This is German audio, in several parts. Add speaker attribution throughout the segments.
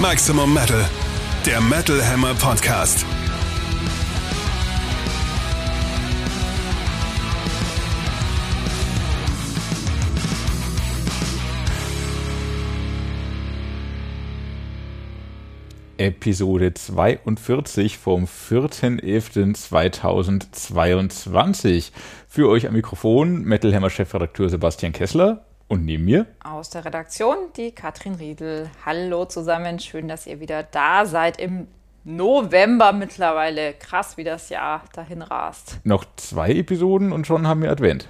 Speaker 1: Maximum Metal, der Metal Hammer Podcast.
Speaker 2: Episode 42 vom 4.11.2022. Für euch am Mikrofon Metal Hammer Chefredakteur Sebastian Kessler und neben mir
Speaker 3: aus der Redaktion die Katrin Riedel. Hallo zusammen, schön, dass ihr wieder da seid im November mittlerweile. Krass, wie das Jahr dahin rast.
Speaker 2: Noch zwei Episoden und schon haben wir Advent.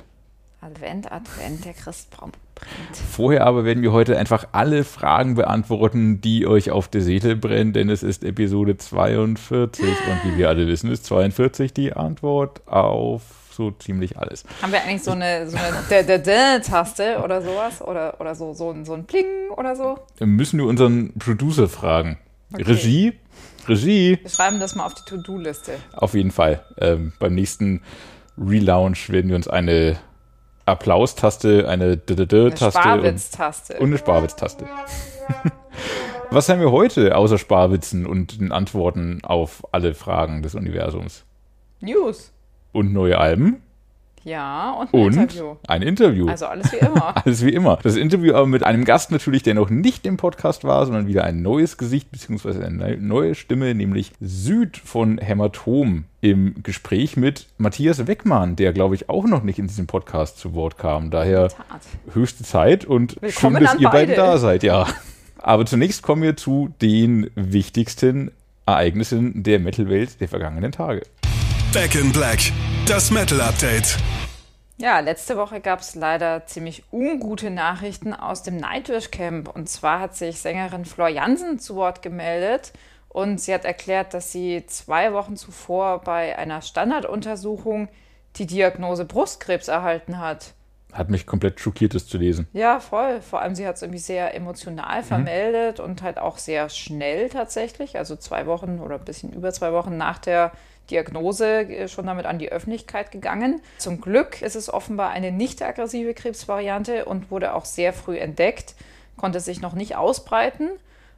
Speaker 3: Advent, Advent, der Christbaum brennt.
Speaker 2: Vorher aber werden wir heute einfach alle Fragen beantworten, die euch auf der Seele brennen, denn es ist Episode 42 und wie wir alle wissen, ist 42 die Antwort auf so ziemlich alles.
Speaker 3: Haben wir eigentlich so eine, so eine Taste oder sowas? Oder, oder so, so, ein, so ein Pling oder so?
Speaker 2: Müssen wir unseren Producer fragen. Okay. Regie? Regie?
Speaker 3: Wir schreiben das mal auf die To-Do-Liste.
Speaker 2: Auf jeden Fall. Ähm, beim nächsten Relaunch werden wir uns eine Applaustaste, eine D-D-D-Taste.
Speaker 3: Sparwitz-Taste.
Speaker 2: Und, und eine Sparwitz-Taste. Was haben wir heute außer Sparwitzen und den Antworten auf alle Fragen des Universums?
Speaker 3: News.
Speaker 2: Und neue Alben?
Speaker 3: Ja, und ein
Speaker 2: und
Speaker 3: Interview.
Speaker 2: Ein Interview.
Speaker 3: Also alles wie immer.
Speaker 2: alles wie immer. Das Interview aber mit einem Gast natürlich, der noch nicht im Podcast war, sondern wieder ein neues Gesicht beziehungsweise eine neue Stimme, nämlich Süd von Hämatom im Gespräch mit Matthias Weckmann, der glaube ich auch noch nicht in diesem Podcast zu Wort kam. Daher höchste Zeit und
Speaker 3: Willkommen
Speaker 2: schön, dass ihr
Speaker 3: beide.
Speaker 2: beiden da seid, ja. Aber zunächst kommen wir zu den wichtigsten Ereignissen der Metal-Welt der vergangenen Tage.
Speaker 1: Back in Black, das Metal Update.
Speaker 3: Ja, letzte Woche gab es leider ziemlich ungute Nachrichten aus dem Nightwish Camp. Und zwar hat sich Sängerin Flor Jansen zu Wort gemeldet und sie hat erklärt, dass sie zwei Wochen zuvor bei einer Standarduntersuchung die Diagnose Brustkrebs erhalten hat.
Speaker 2: Hat mich komplett schockiert, das zu lesen.
Speaker 3: Ja, voll. Vor allem, sie hat es irgendwie sehr emotional vermeldet mhm. und halt auch sehr schnell tatsächlich. Also zwei Wochen oder ein bisschen über zwei Wochen nach der Diagnose äh, schon damit an die Öffentlichkeit gegangen. Zum Glück ist es offenbar eine nicht aggressive Krebsvariante und wurde auch sehr früh entdeckt, konnte sich noch nicht ausbreiten.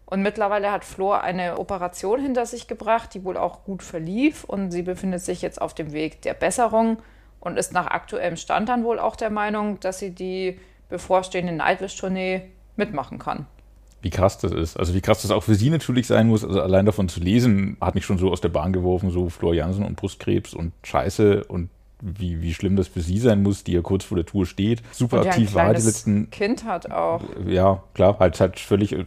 Speaker 3: Und mittlerweile hat Flor eine Operation hinter sich gebracht, die wohl auch gut verlief. Und sie befindet sich jetzt auf dem Weg der Besserung und ist nach aktuellem Stand dann wohl auch der Meinung, dass sie die bevorstehende Nightwish-Tournee mitmachen kann
Speaker 2: wie krass das ist. Also wie krass das auch für sie natürlich sein muss. Also allein davon zu lesen, hat mich schon so aus der Bahn geworfen, so Flor Jansen und Brustkrebs und Scheiße und wie, wie schlimm das für sie sein muss, die ja kurz vor der Tour steht. Super
Speaker 3: und
Speaker 2: aktiv war die letzten.
Speaker 3: Kind hat auch.
Speaker 2: Ja, klar, halt halt völlig äh,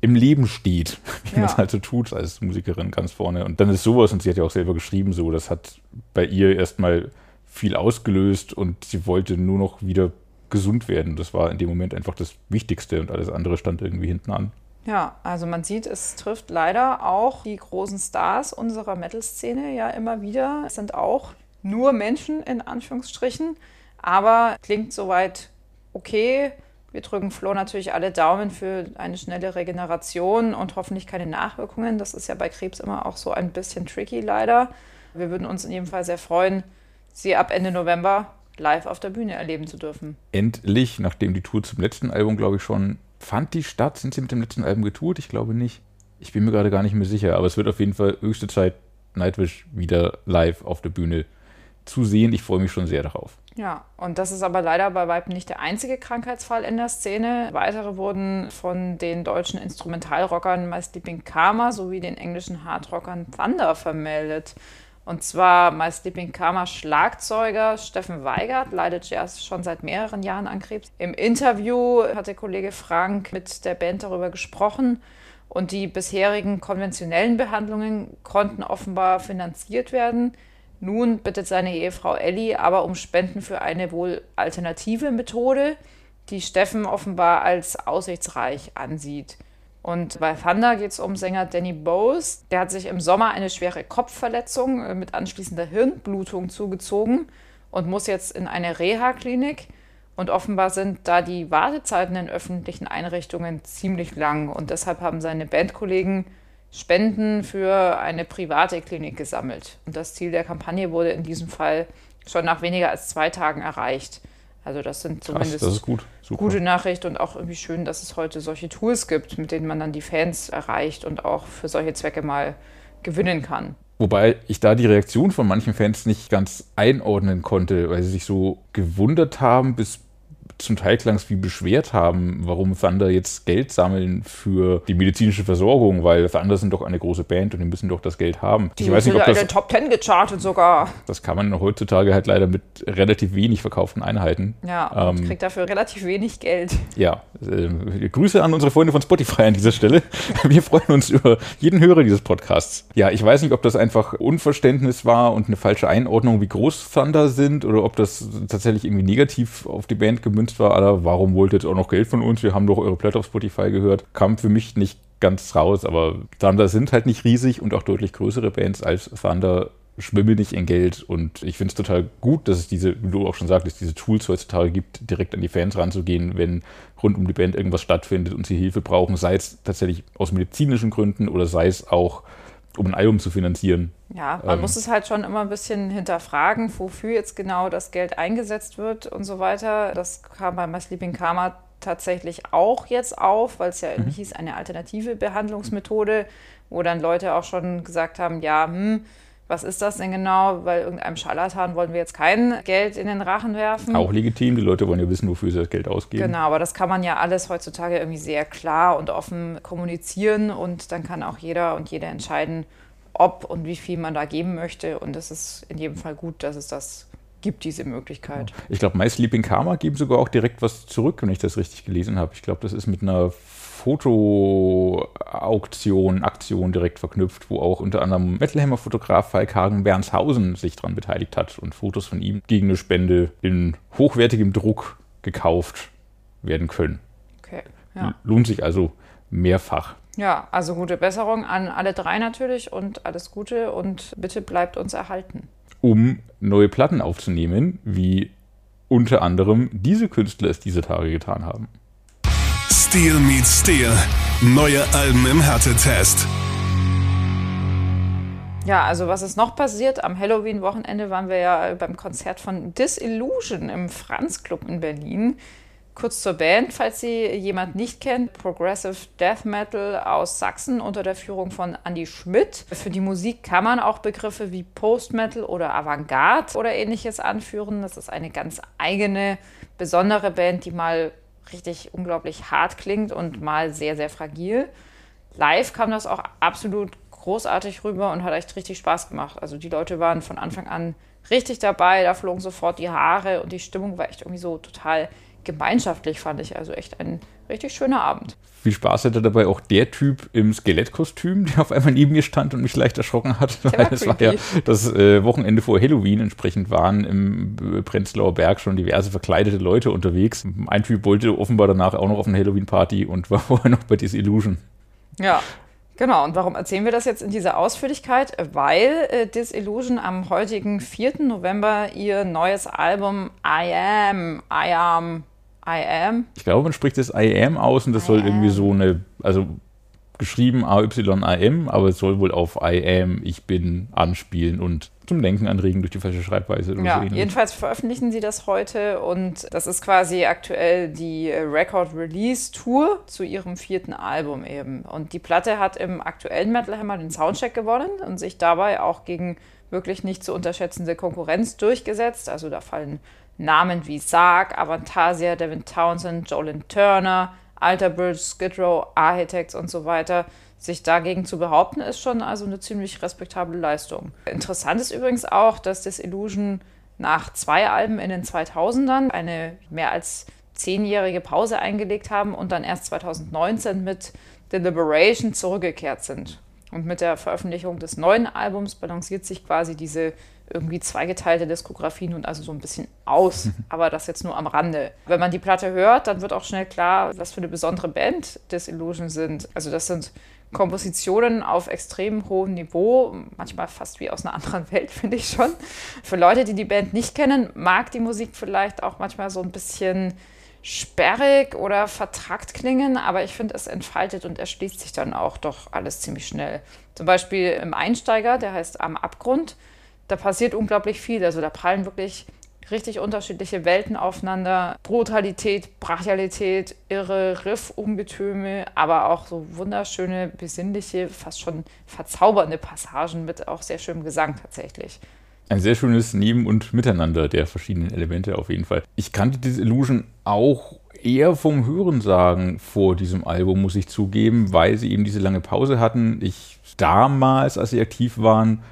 Speaker 2: im Leben steht, wie ja. man es halt so tut als Musikerin ganz vorne. Und dann ist sowas, und sie hat ja auch selber geschrieben, so, das hat bei ihr erstmal viel ausgelöst und sie wollte nur noch wieder gesund werden. Das war in dem Moment einfach das Wichtigste und alles andere stand irgendwie hinten an.
Speaker 3: Ja, also man sieht, es trifft leider auch die großen Stars unserer Metal-Szene ja immer wieder. Es sind auch nur Menschen in Anführungsstrichen, aber klingt soweit okay. Wir drücken Flo natürlich alle Daumen für eine schnelle Regeneration und hoffentlich keine Nachwirkungen. Das ist ja bei Krebs immer auch so ein bisschen tricky leider. Wir würden uns in jedem Fall sehr freuen, sie ab Ende November live auf der Bühne erleben zu dürfen.
Speaker 2: Endlich, nachdem die Tour zum letzten Album, glaube ich, schon fand die statt. Sind sie mit dem letzten Album getourt? Ich glaube nicht. Ich bin mir gerade gar nicht mehr sicher, aber es wird auf jeden Fall höchste Zeit, Nightwish wieder live auf der Bühne zu sehen. Ich freue mich schon sehr darauf.
Speaker 3: Ja, und das ist aber leider bei Weib nicht der einzige Krankheitsfall in der Szene. Weitere wurden von den deutschen Instrumentalrockern My Sleeping Karma sowie den englischen Hardrockern Thunder vermeldet. Und zwar My Sleeping Karma Schlagzeuger Steffen Weigert leidet ja schon seit mehreren Jahren an Krebs. Im Interview hat der Kollege Frank mit der Band darüber gesprochen und die bisherigen konventionellen Behandlungen konnten offenbar finanziert werden. Nun bittet seine Ehefrau Ellie aber um Spenden für eine wohl alternative Methode, die Steffen offenbar als aussichtsreich ansieht. Und bei Thunder geht es um Sänger Danny Bowes. Der hat sich im Sommer eine schwere Kopfverletzung äh, mit anschließender Hirnblutung zugezogen und muss jetzt in eine Reha-Klinik. Und offenbar sind da die Wartezeiten in öffentlichen Einrichtungen ziemlich lang. Und deshalb haben seine Bandkollegen Spenden für eine private Klinik gesammelt. Und das Ziel der Kampagne wurde in diesem Fall schon nach weniger als zwei Tagen erreicht. Also das sind zumindest
Speaker 2: Krass, das gut.
Speaker 3: gute Nachricht und auch irgendwie schön, dass es heute solche Tools gibt, mit denen man dann die Fans erreicht und auch für solche Zwecke mal gewinnen kann.
Speaker 2: Wobei ich da die Reaktion von manchen Fans nicht ganz einordnen konnte, weil sie sich so gewundert haben, bis zum Teil klang es wie beschwert haben, warum Thunder jetzt Geld sammeln für die medizinische Versorgung, weil Thunder sind doch eine große Band und die müssen doch das Geld haben.
Speaker 3: Die ich weiß nicht, ob das, Top Ten gechartet sogar.
Speaker 2: Das kann man heutzutage halt leider mit relativ wenig verkauften Einheiten.
Speaker 3: Ja, ähm, kriegt dafür relativ wenig Geld.
Speaker 2: Ja, äh, Grüße an unsere Freunde von Spotify an dieser Stelle. Wir freuen uns über jeden Hörer dieses Podcasts. Ja, ich weiß nicht, ob das einfach Unverständnis war und eine falsche Einordnung, wie groß Thunder sind oder ob das tatsächlich irgendwie negativ auf die Band gemünzt gemünzt war, Alter, warum wollt ihr jetzt auch noch Geld von uns? Wir haben doch eure Platte auf Spotify gehört. Kam für mich nicht ganz raus, aber Thunder sind halt nicht riesig und auch deutlich größere Bands als Thunder schwimmen nicht in Geld und ich finde es total gut, dass es diese, wie du auch schon sagtest, diese Tools heutzutage gibt, direkt an die Fans ranzugehen, wenn rund um die Band irgendwas stattfindet und sie Hilfe brauchen, sei es tatsächlich aus medizinischen Gründen oder sei es auch um ein Album zu finanzieren.
Speaker 3: Ja, man ähm, muss es halt schon immer ein bisschen hinterfragen, wofür jetzt genau das Geld eingesetzt wird und so weiter. Das kam bei My Sleeping Karma tatsächlich auch jetzt auf, weil es ja irgendwie mhm. hieß, eine alternative Behandlungsmethode, wo dann Leute auch schon gesagt haben, ja, hm, was ist das denn genau? Weil irgendeinem Scharlatan wollen wir jetzt kein Geld in den Rachen werfen.
Speaker 2: Auch legitim, die Leute wollen ja wissen, wofür sie das Geld ausgeben.
Speaker 3: Genau, aber das kann man ja alles heutzutage irgendwie sehr klar und offen kommunizieren und dann kann auch jeder und jede entscheiden, ob und wie viel man da geben möchte. Und es ist in jedem Fall gut, dass es das gibt, diese Möglichkeit.
Speaker 2: Ich glaube, My Sleeping Karma geben sogar auch direkt was zurück, wenn ich das richtig gelesen habe. Ich glaube, das ist mit einer Fotoauktion, Aktion direkt verknüpft, wo auch unter anderem Metalhammer-Fotograf Falk Hagen Bernshausen sich daran beteiligt hat und Fotos von ihm gegen eine Spende in hochwertigem Druck gekauft werden können.
Speaker 3: Okay,
Speaker 2: ja. Lohnt sich also mehrfach.
Speaker 3: Ja, also gute Besserung an alle drei natürlich und alles Gute und bitte bleibt uns erhalten.
Speaker 2: Um neue Platten aufzunehmen, wie unter anderem diese Künstler es diese Tage getan haben.
Speaker 1: Steel meets Steel. Neue Alben im Härtetest.
Speaker 3: Ja, also was ist noch passiert? Am Halloween-Wochenende waren wir ja beim Konzert von Disillusion im Franz Club in Berlin. Kurz zur Band, falls sie jemand nicht kennt. Progressive Death Metal aus Sachsen unter der Führung von Andy Schmidt. Für die Musik kann man auch Begriffe wie Post Metal oder Avantgarde oder ähnliches anführen. Das ist eine ganz eigene, besondere Band, die mal richtig unglaublich hart klingt und mal sehr, sehr fragil. Live kam das auch absolut großartig rüber und hat echt richtig Spaß gemacht. Also die Leute waren von Anfang an richtig dabei, da flogen sofort die Haare und die Stimmung war echt irgendwie so total gemeinschaftlich, fand ich. Also echt ein richtig schöner Abend.
Speaker 2: Viel Spaß hatte dabei auch der Typ im Skelettkostüm, der auf einmal neben mir stand und mich leicht erschrocken hat. Weil war es war ja das äh, Wochenende vor Halloween. Entsprechend waren im Prenzlauer Berg schon diverse verkleidete Leute unterwegs. Ein Typ wollte offenbar danach auch noch auf eine Halloween-Party und war vorher noch bei Disillusion.
Speaker 3: Ja, Genau, und warum erzählen wir das jetzt in dieser Ausführlichkeit? Weil äh, Disillusion am heutigen 4. November ihr neues Album I Am, I Am I am.
Speaker 2: Ich glaube, man spricht das I am aus und das I soll am. irgendwie so eine, also geschrieben A-Y-I-M, aber es soll wohl auf I am, ich bin anspielen und zum Denken anregen durch die falsche Schreibweise.
Speaker 3: Ja, so jedenfalls veröffentlichen sie das heute und das ist quasi aktuell die Record Release Tour zu ihrem vierten Album eben. Und die Platte hat im aktuellen Metal Hammer den Soundcheck gewonnen und sich dabei auch gegen wirklich nicht zu unterschätzende Konkurrenz durchgesetzt. Also da fallen Namen wie Sarg, Avantasia, Devin Townsend, Jolyn Turner, Alterbridge, Skid Row, Architects und so weiter. Sich dagegen zu behaupten, ist schon also eine ziemlich respektable Leistung. Interessant ist übrigens auch, dass das Illusion nach zwei Alben in den 2000ern eine mehr als zehnjährige Pause eingelegt haben und dann erst 2019 mit Deliberation zurückgekehrt sind. Und mit der Veröffentlichung des neuen Albums balanciert sich quasi diese irgendwie zweigeteilte Diskografie nun also so ein bisschen aus. Aber das jetzt nur am Rande. Wenn man die Platte hört, dann wird auch schnell klar, was für eine besondere Band Disillusion sind. Also das sind Kompositionen auf extrem hohem Niveau, manchmal fast wie aus einer anderen Welt, finde ich schon. Für Leute, die die Band nicht kennen, mag die Musik vielleicht auch manchmal so ein bisschen sperrig oder vertrackt klingen, aber ich finde, es entfaltet und erschließt sich dann auch doch alles ziemlich schnell. Zum Beispiel im Einsteiger, der heißt Am Abgrund, da passiert unglaublich viel. Also da prallen wirklich richtig unterschiedliche Welten aufeinander. Brutalität, Brachialität, irre Riff-Ungetüme, aber auch so wunderschöne, besinnliche, fast schon verzaubernde Passagen mit auch sehr schönem Gesang tatsächlich.
Speaker 2: Ein sehr schönes Neben- und Miteinander der verschiedenen Elemente auf jeden Fall. Ich kannte diese Illusion auch eher vom Hörensagen vor diesem Album, muss ich zugeben, weil sie eben diese lange Pause hatten. Ich damals, als sie aktiv waren,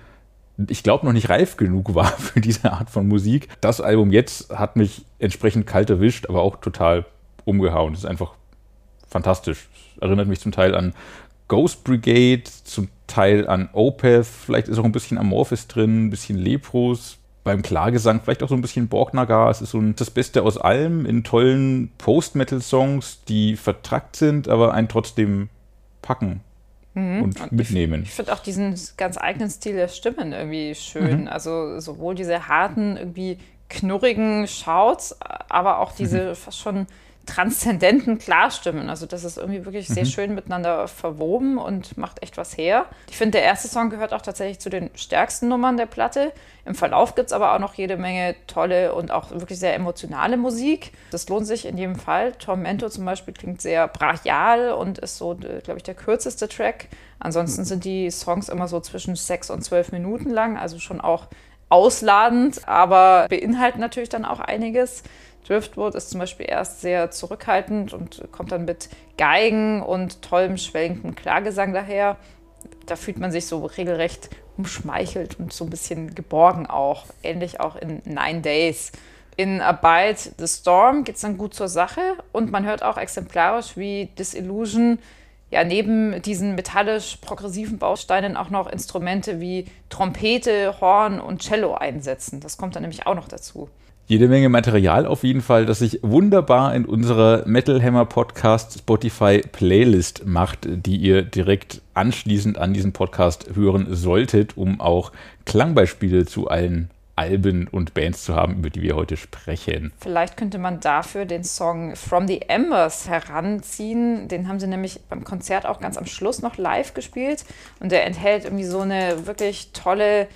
Speaker 2: ich glaube, noch nicht reif genug war für diese Art von Musik. Das Album jetzt hat mich entsprechend kalt erwischt, aber auch total umgehauen. Es ist einfach fantastisch. Erinnert mich zum Teil an Ghost Brigade, zum Teil an Opeth, vielleicht ist auch ein bisschen Amorphis drin, ein bisschen Lepros, beim Klagesang vielleicht auch so ein bisschen Borgnagar. Es ist so ein, das Beste aus allem in tollen Post-Metal-Songs, die vertrackt sind, aber einen trotzdem packen mhm. und, und, mitnehmen.
Speaker 3: Ich, ich finde auch diesen ganz eigenen Stil der Stimmen irgendwie schön. Mhm. Also sowohl diese harten, irgendwie knurrigen Shouts, aber auch diese mhm. fast schon transzendenten Klarstimmen. Also das ist irgendwie wirklich sehr mhm. schön miteinander verwoben und macht echt was her. Ich finde, der erste Song gehört auch tatsächlich zu den stärksten Nummern der Platte. Im Verlauf gibt es aber auch noch jede Menge tolle und auch wirklich sehr emotionale Musik. Das lohnt sich in jedem Fall. Tormento zum Beispiel klingt sehr brachial und ist so, glaube ich, der kürzeste Track. Ansonsten sind die Songs immer so zwischen sechs und zwölf Minuten lang, also schon auch ausladend, aber beinhalten natürlich dann auch einiges. Driftwood ist zum Beispiel erst sehr zurückhaltend und kommt dann mit Geigen und tollem schwellenden Klagesang daher. Da fühlt man sich so regelrecht umschmeichelt und so ein bisschen geborgen auch. Ähnlich auch in Nine Days. In Abide the Storm geht es dann gut zur Sache und man hört auch exemplarisch, wie Disillusion ja neben diesen metallisch-progressiven Bausteinen auch noch Instrumente wie Trompete, Horn und Cello einsetzen. Das kommt dann nämlich auch noch dazu.
Speaker 2: Jede Menge Material auf jeden Fall, das sich wunderbar in unserer Metal Hammer Podcast Spotify Playlist macht, die ihr direkt anschließend an diesen Podcast hören solltet, um auch Klangbeispiele zu allen Alben und Bands zu haben, über die wir heute sprechen.
Speaker 3: Vielleicht könnte man dafür den Song From the Embers heranziehen. Den haben sie nämlich beim Konzert auch ganz am Schluss noch live gespielt. Und der enthält irgendwie so eine wirklich tolle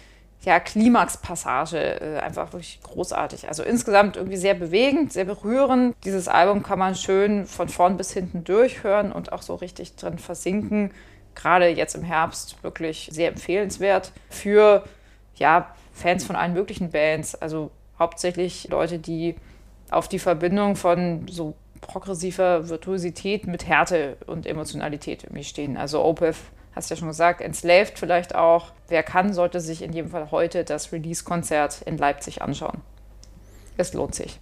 Speaker 3: ja, Klimax-Passage äh, einfach wirklich großartig. Also insgesamt irgendwie sehr bewegend, sehr berührend. Dieses Album kann man schön von vorn bis hinten durchhören und auch so richtig drin versinken. Gerade jetzt im Herbst wirklich sehr empfehlenswert für ja, Fans von allen möglichen Bands. Also hauptsächlich Leute, die auf die Verbindung von so progressiver Virtuosität mit Härte und Emotionalität irgendwie stehen. Also Opeth hast ja schon gesagt, Enslaved vielleicht auch. Wer kann, sollte sich in jedem Fall heute das Release-Konzert in Leipzig anschauen. Es lohnt sich.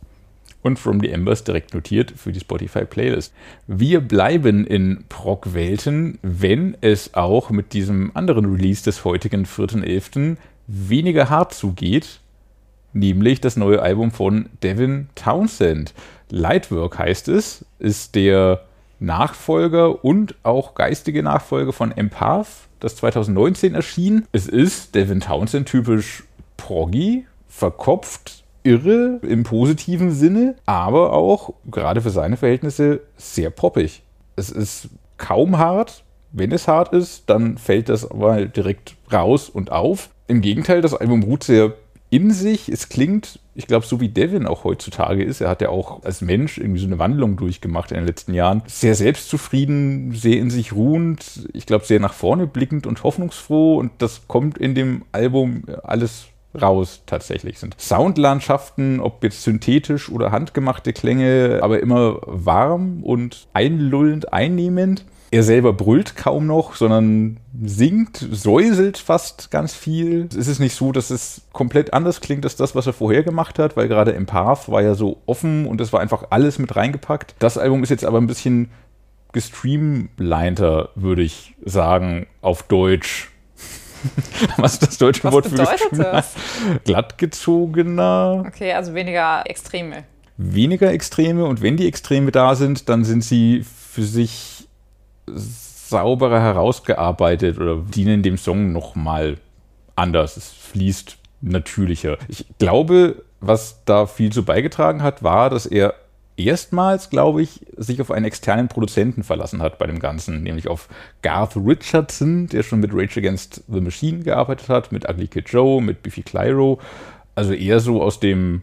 Speaker 2: Und From the Embers direkt notiert für die Spotify-Playlist. Wir bleiben in Prog-Welten, wenn es auch mit diesem anderen Release des heutigen 4.11. weniger hart zugeht, nämlich das neue Album von Devin Townsend. Lightwork heißt es, ist der Nachfolger und auch geistige Nachfolger von Empath, das 2019 erschien. Es ist Devin Townsend typisch proggy, verkopft, irre im positiven Sinne, aber auch gerade für seine Verhältnisse sehr poppig. Es ist kaum hart. Wenn es hart ist, dann fällt das aber direkt raus und auf. Im Gegenteil, das Album ruht sehr in sich. Es klingt, ich glaube, so wie Devin auch heutzutage ist. Er hat ja auch als Mensch irgendwie so eine Wandlung durchgemacht in den letzten Jahren. Sehr selbstzufrieden, sehr in sich ruhend, ich glaube, sehr nach vorne blickend und hoffnungsfroh. Und das kommt in dem Album alles raus tatsächlich sind. Soundlandschaften, ob jetzt synthetisch oder handgemachte Klänge, aber immer warm und einlullend, einnehmend. Er selber brüllt kaum noch, sondern singt, säuselt fast ganz viel. Es ist nicht so, dass es komplett anders klingt als das, was er vorher gemacht hat, weil gerade Empath war ja so offen und es war einfach alles mit reingepackt. Das Album ist jetzt aber ein bisschen gestreamliner, würde ich sagen, auf Deutsch. Was ist das deutsche Was Wort für gestreamliner? Glattgezogener.
Speaker 3: Okay, also weniger Extreme.
Speaker 2: Weniger Extreme und wenn die Extreme da sind, dann sind sie für sich sauberer herausgearbeitet oder dienen dem Song nochmal anders. Es fließt natürlicher. Ich glaube, was da viel zu beigetragen hat, war, dass er erstmals, glaube ich, sich auf einen externen Produzenten verlassen hat bei dem Ganzen, nämlich auf Garth Richardson, der schon mit Rage Against the Machine gearbeitet hat, mit Ugly Kid Joe, mit Biffy Clyro. Also eher so aus dem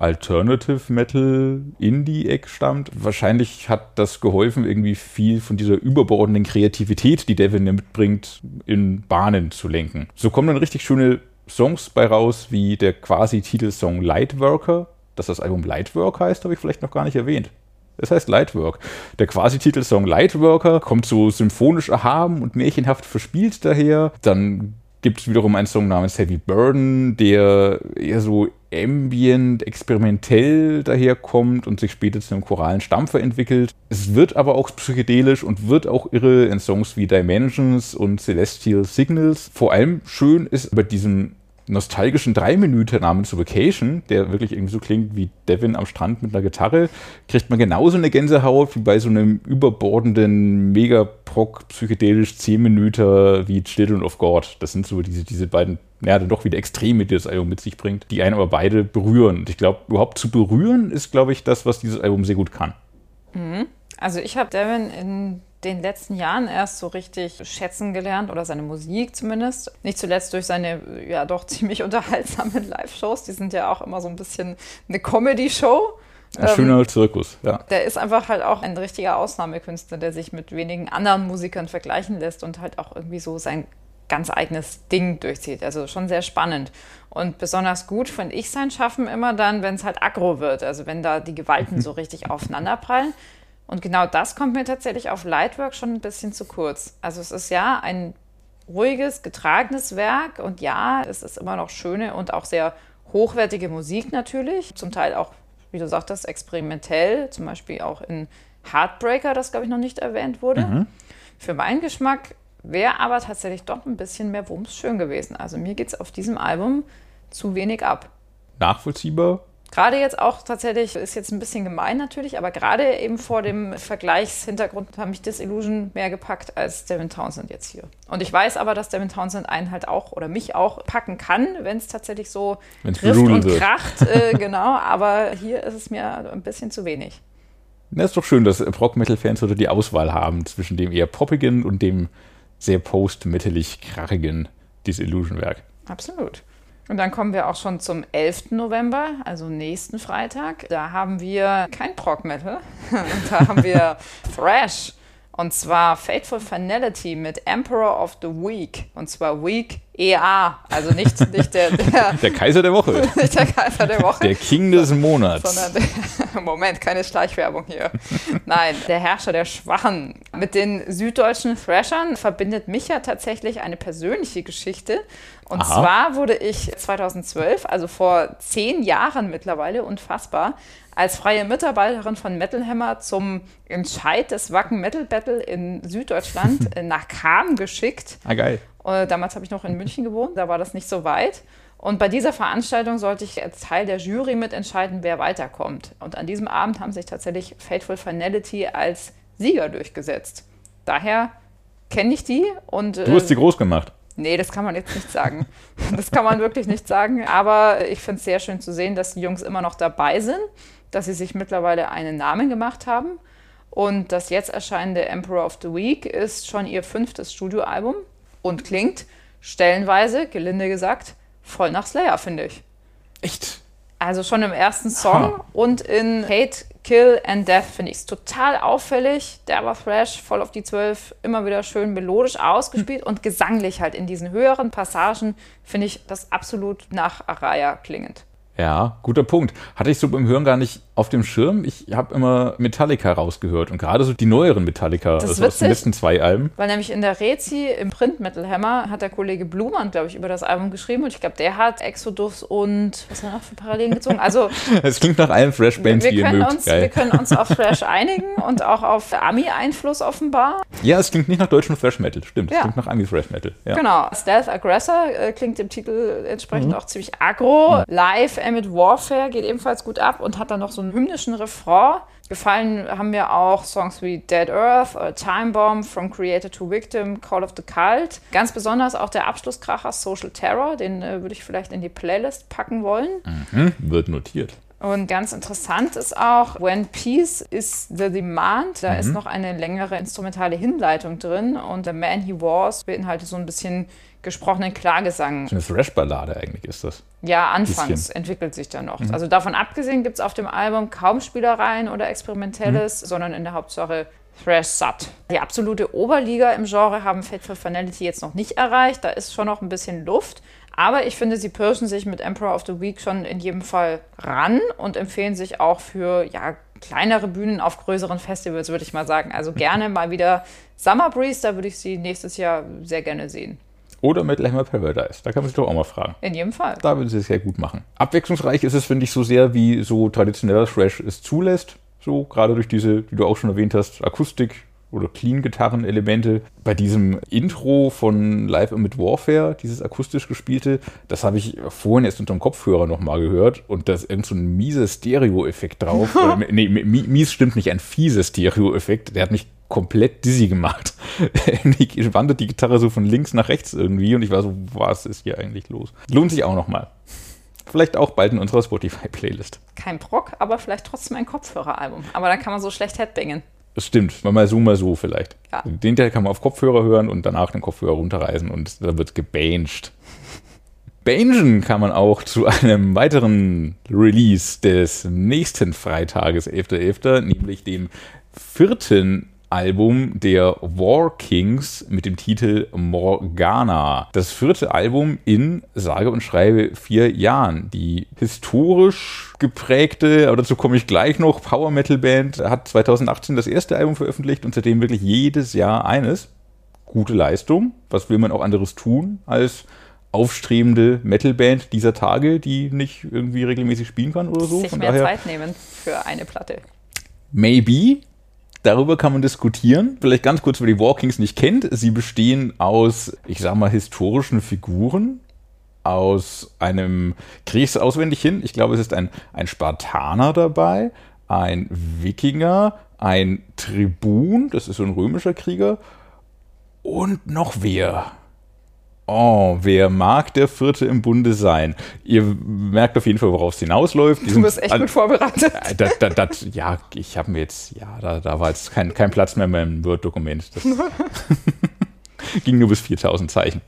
Speaker 2: Alternative Metal Indie-Eck stammt. Wahrscheinlich hat das geholfen, irgendwie viel von dieser überbordenden Kreativität, die Devin mitbringt, in Bahnen zu lenken. So kommen dann richtig schöne Songs bei raus, wie der quasi Titelsong Lightworker. Dass das Album Lightwork heißt, habe ich vielleicht noch gar nicht erwähnt. Es heißt Lightwork. Der quasi Titelsong Lightworker kommt so symphonisch erhaben und märchenhaft verspielt daher. Dann gibt es wiederum einen Song namens Heavy Burden, der eher so ambient, experimentell daherkommt und sich später zu einem choralen Stampfer entwickelt. Es wird aber auch psychedelisch und wird auch irre in Songs wie Dimensions und Celestial Signals. Vor allem schön ist bei diesem nostalgischen Drei-Minuten namens Vacation, der wirklich irgendwie so klingt wie Devin am Strand mit einer Gitarre, kriegt man genauso eine Gänsehaut wie bei so einem überbordenden Megaproc psychedelisch 10 Minuten wie Children of God. Das sind so diese, diese beiden, ja, dann doch wieder Extreme, die das Album mit sich bringt, die einen aber beide berühren. Und ich glaube, überhaupt zu berühren ist, glaube ich, das, was dieses Album sehr gut kann.
Speaker 3: Mhm. Also ich habe Devin in den letzten Jahren erst so richtig schätzen gelernt oder seine Musik zumindest. Nicht zuletzt durch seine ja doch ziemlich unterhaltsamen Live-Shows. Die sind ja auch immer so ein bisschen eine Comedy-Show.
Speaker 2: Ein ähm, schöner Zirkus, ja.
Speaker 3: Der ist einfach halt auch ein richtiger Ausnahmekünstler, der sich mit wenigen anderen Musikern vergleichen lässt und halt auch irgendwie so sein ganz eigenes Ding durchzieht. Also schon sehr spannend. Und besonders gut finde ich sein Schaffen immer dann, wenn es halt aggro wird. Also wenn da die Gewalten so richtig aufeinanderprallen. Und genau das kommt mir tatsächlich auf Lightwork schon ein bisschen zu kurz. Also es ist ja ein ruhiges, getragenes Werk und ja, es ist immer noch schöne und auch sehr hochwertige Musik natürlich. Zum Teil auch, wie du sagtest, experimentell, zum Beispiel auch in Heartbreaker, das glaube ich noch nicht erwähnt wurde. Mhm. Für meinen Geschmack wäre aber tatsächlich doch ein bisschen mehr Wumms schön gewesen. Also mir geht es auf diesem Album zu wenig ab.
Speaker 2: Nachvollziehbar,
Speaker 3: Gerade jetzt auch tatsächlich, ist jetzt ein bisschen gemein natürlich, aber gerade eben vor dem Vergleichshintergrund hat mich Disillusion mehr gepackt als Devin Townsend jetzt hier. Und ich weiß aber, dass Devin Townsend einen halt auch oder mich auch packen kann, wenn es tatsächlich so trifft und wird. kracht. Äh, genau, aber hier ist es mir ein bisschen zu wenig.
Speaker 2: Na, ist doch schön, dass Rock-Metal-Fans oder die Auswahl haben zwischen dem eher poppigen und dem sehr post-metalig krachigen Disillusion-Werk.
Speaker 3: Absolut. Und dann kommen wir auch schon zum 11. November, also nächsten Freitag. Da haben wir kein Prog Metal, da haben wir Thrash. Und zwar Fateful Finality mit Emperor of the Week. Und zwar Week EA. Also nicht, nicht der, der,
Speaker 2: der Kaiser der Woche.
Speaker 3: Nicht der Kaiser der Woche.
Speaker 2: Der King des Monats.
Speaker 3: Sondern der, Moment, keine Schleichwerbung hier. Nein, der Herrscher der Schwachen. Mit den süddeutschen Thrashern verbindet mich ja tatsächlich eine persönliche Geschichte. Und Aha. zwar wurde ich 2012, also vor zehn Jahren mittlerweile, unfassbar, als freie Mitarbeiterin von Metal Hammer zum Entscheid des Wacken Metal Battle in Süddeutschland nach Kam geschickt.
Speaker 2: Ah, geil.
Speaker 3: Äh, damals habe ich noch in München gewohnt, da war das nicht so weit. Und bei dieser Veranstaltung sollte ich als Teil der Jury mitentscheiden, wer weiterkommt. Und an diesem Abend haben sich tatsächlich Fateful Finality als Sieger durchgesetzt. Daher kenne ich die und.
Speaker 2: Du hast sie groß gemacht.
Speaker 3: Nee, das kann man jetzt nicht sagen. Das kann man wirklich nicht sagen. Aber ich finde es sehr schön zu sehen, dass die Jungs immer noch dabei sind, dass sie sich mittlerweile einen Namen gemacht haben. Und das jetzt erscheinende Emperor of the Week ist schon ihr fünftes Studioalbum und klingt stellenweise, gelinde gesagt, voll nach Slayer, finde ich.
Speaker 2: Echt?
Speaker 3: Also schon im ersten Song ha. und in Hate Kill and Death finde ich es total auffällig. Derber Thrash, voll auf die Zwölf, immer wieder schön melodisch ausgespielt hm. und gesanglich halt in diesen höheren Passagen finde ich das absolut nach Araya klingend.
Speaker 2: Ja, guter Punkt. Hatte ich so beim Hören gar nicht auf dem Schirm. Ich habe immer Metallica rausgehört und gerade so die neueren Metallica, das also aus den letzten zwei Alben.
Speaker 3: Weil nämlich in der Rezi im Print Metal Hammer hat der Kollege Blumann, glaube ich, über das Album geschrieben und ich glaube, der hat Exodus und was hat er noch für Parallelen gezogen? Also
Speaker 2: es klingt nach allen Fresh Bands,
Speaker 3: die ihr mögt. Uns, wir können uns auf Fresh einigen und auch auf Ami-Einfluss offenbar.
Speaker 2: Ja, es klingt nicht nach deutschem Fresh Metal, stimmt. Ja. Es klingt nach Ami Fresh Metal. Ja.
Speaker 3: Genau. Stealth Aggressor äh, klingt im Titel entsprechend mhm. auch ziemlich aggro. Mhm. Live Emmet Warfare geht ebenfalls gut ab und hat dann noch so hymnischen Refrain. Gefallen haben mir auch Songs wie Dead Earth Time Bomb, From Creator to Victim, Call of the Cult. Ganz besonders auch der Abschlusskracher Social Terror, den äh, würde ich vielleicht in die Playlist packen wollen.
Speaker 2: Mhm, wird notiert.
Speaker 3: Und ganz interessant ist auch, When Peace is the Demand, da mhm. ist noch eine längere instrumentale Hinleitung drin und The Man He Was beinhaltet so ein bisschen gesprochenen Klagesang.
Speaker 2: So eine Thrash-Ballade eigentlich ist das.
Speaker 3: Ja, anfangs entwickelt sich da noch. Mhm. Also davon abgesehen gibt es auf dem Album kaum Spielereien oder Experimentelles, mhm. sondern in der Hauptsache Thrash Sut. Die absolute Oberliga im Genre haben Fate for Finality jetzt noch nicht erreicht. Da ist schon noch ein bisschen Luft. Aber ich finde, sie pirschen sich mit Emperor of the Week schon in jedem Fall ran und empfehlen sich auch für ja, kleinere Bühnen auf größeren Festivals, würde ich mal sagen. Also gerne mal wieder Summer Breeze, da würde ich sie nächstes Jahr sehr gerne sehen.
Speaker 2: Oder mit Hammer Paradise. Da kann man sich doch auch mal fragen.
Speaker 3: In jedem Fall.
Speaker 2: Da würde sie es sehr gut machen. Abwechslungsreich ist es, finde ich, so sehr, wie so traditioneller Thrash es zulässt. So, gerade durch diese, die du auch schon erwähnt hast, Akustik, oder Clean-Gitarren-Elemente. Bei diesem Intro von Live mit Warfare, dieses akustisch gespielte, das habe ich vorhin erst unter dem Kopfhörer nochmal gehört und da ist irgend so ein mieser Stereo-Effekt drauf. nee, mies stimmt nicht, ein fieser Stereo-Effekt. Der hat mich komplett dizzy gemacht. ich wandert die Gitarre so von links nach rechts irgendwie und ich war so, was ist hier eigentlich los? Lohnt sich auch nochmal. Vielleicht auch bald in unserer Spotify-Playlist.
Speaker 3: Kein Brock, aber vielleicht trotzdem ein Kopfhöreralbum. Aber dann kann man so schlecht Headbangen.
Speaker 2: Das stimmt, mal so, mal so vielleicht. Ja. Den Teil kann man auf Kopfhörer hören und danach den Kopfhörer runterreißen und dann wird gebanged. Bangen kann man auch zu einem weiteren Release des nächsten Freitages, 11.11., .11., nämlich dem vierten Album der War Kings mit dem Titel Morgana. Das vierte Album in sage und schreibe vier Jahren. Die historisch geprägte, aber dazu komme ich gleich noch, Power Metal Band hat 2018 das erste Album veröffentlicht und seitdem wirklich jedes Jahr eines. Gute Leistung. Was will man auch anderes tun als aufstrebende Metalband dieser Tage, die nicht irgendwie regelmäßig spielen kann oder so.
Speaker 3: Sich Von mehr daher, Zeit nehmen für eine Platte.
Speaker 2: Maybe, Darüber kann man diskutieren. Vielleicht ganz kurz, wer die Walkings nicht kennt. Sie bestehen aus, ich sag mal, historischen Figuren. Aus einem, kriege auswendig hin? Ich glaube, es ist ein, ein Spartaner dabei, ein Wikinger, ein Tribun, das ist so ein römischer Krieger, und noch wer? Oh, wer mag der Vierte im Bunde sein? Ihr merkt auf jeden Fall, worauf es hinausläuft.
Speaker 3: Die du bist echt gut vorbereitet.
Speaker 2: Das, das, das, ja, ich habe mir jetzt, ja, da, da war jetzt kein, kein Platz mehr in meinem Word-Dokument. Das ging nur bis 4000 Zeichen.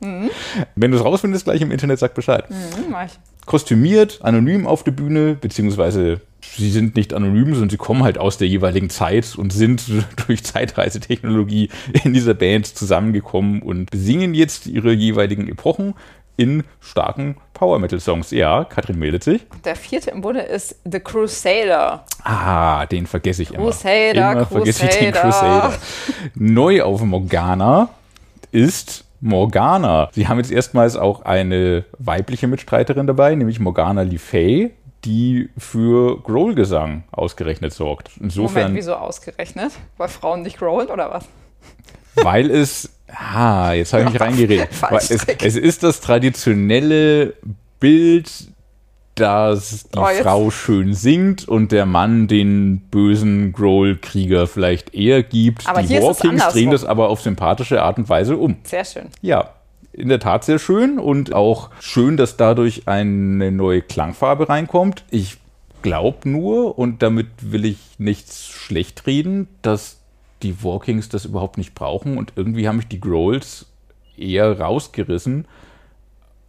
Speaker 2: Mhm. Wenn du es rausfindest, gleich im Internet, sag Bescheid. Mhm, mach ich. Kostümiert, anonym auf der Bühne, beziehungsweise sie sind nicht anonym, sondern sie kommen halt aus der jeweiligen Zeit und sind durch Zeitreisetechnologie in dieser Band zusammengekommen und singen jetzt ihre jeweiligen Epochen in starken Power Metal Songs. Ja, Katrin meldet sich.
Speaker 3: Der vierte im Bunde ist The Crusader.
Speaker 2: Ah, den vergesse ich
Speaker 3: Crusader,
Speaker 2: immer.
Speaker 3: Immer
Speaker 2: vergesse ich den Crusader. Neu auf Morgana ist Morgana. Sie haben jetzt erstmals auch eine weibliche Mitstreiterin dabei, nämlich Morgana Lee Fay die für Growl-Gesang ausgerechnet sorgt.
Speaker 3: Insofern, Moment, wieso ausgerechnet? Weil Frauen nicht growlen oder was?
Speaker 2: Weil es, ah, jetzt habe ich mich reingeredet. es, es ist das traditionelle Bild, dass die oh, Frau schön singt und der Mann den bösen Growl-Krieger vielleicht eher gibt.
Speaker 3: Aber
Speaker 2: die
Speaker 3: Walkings
Speaker 2: drehen das aber auf sympathische Art und Weise um.
Speaker 3: Sehr schön.
Speaker 2: Ja, in der Tat sehr schön und auch schön, dass dadurch eine neue Klangfarbe reinkommt. Ich glaube nur, und damit will ich nichts schlecht reden, dass die Walkings das überhaupt nicht brauchen und irgendwie haben mich die Growls eher rausgerissen,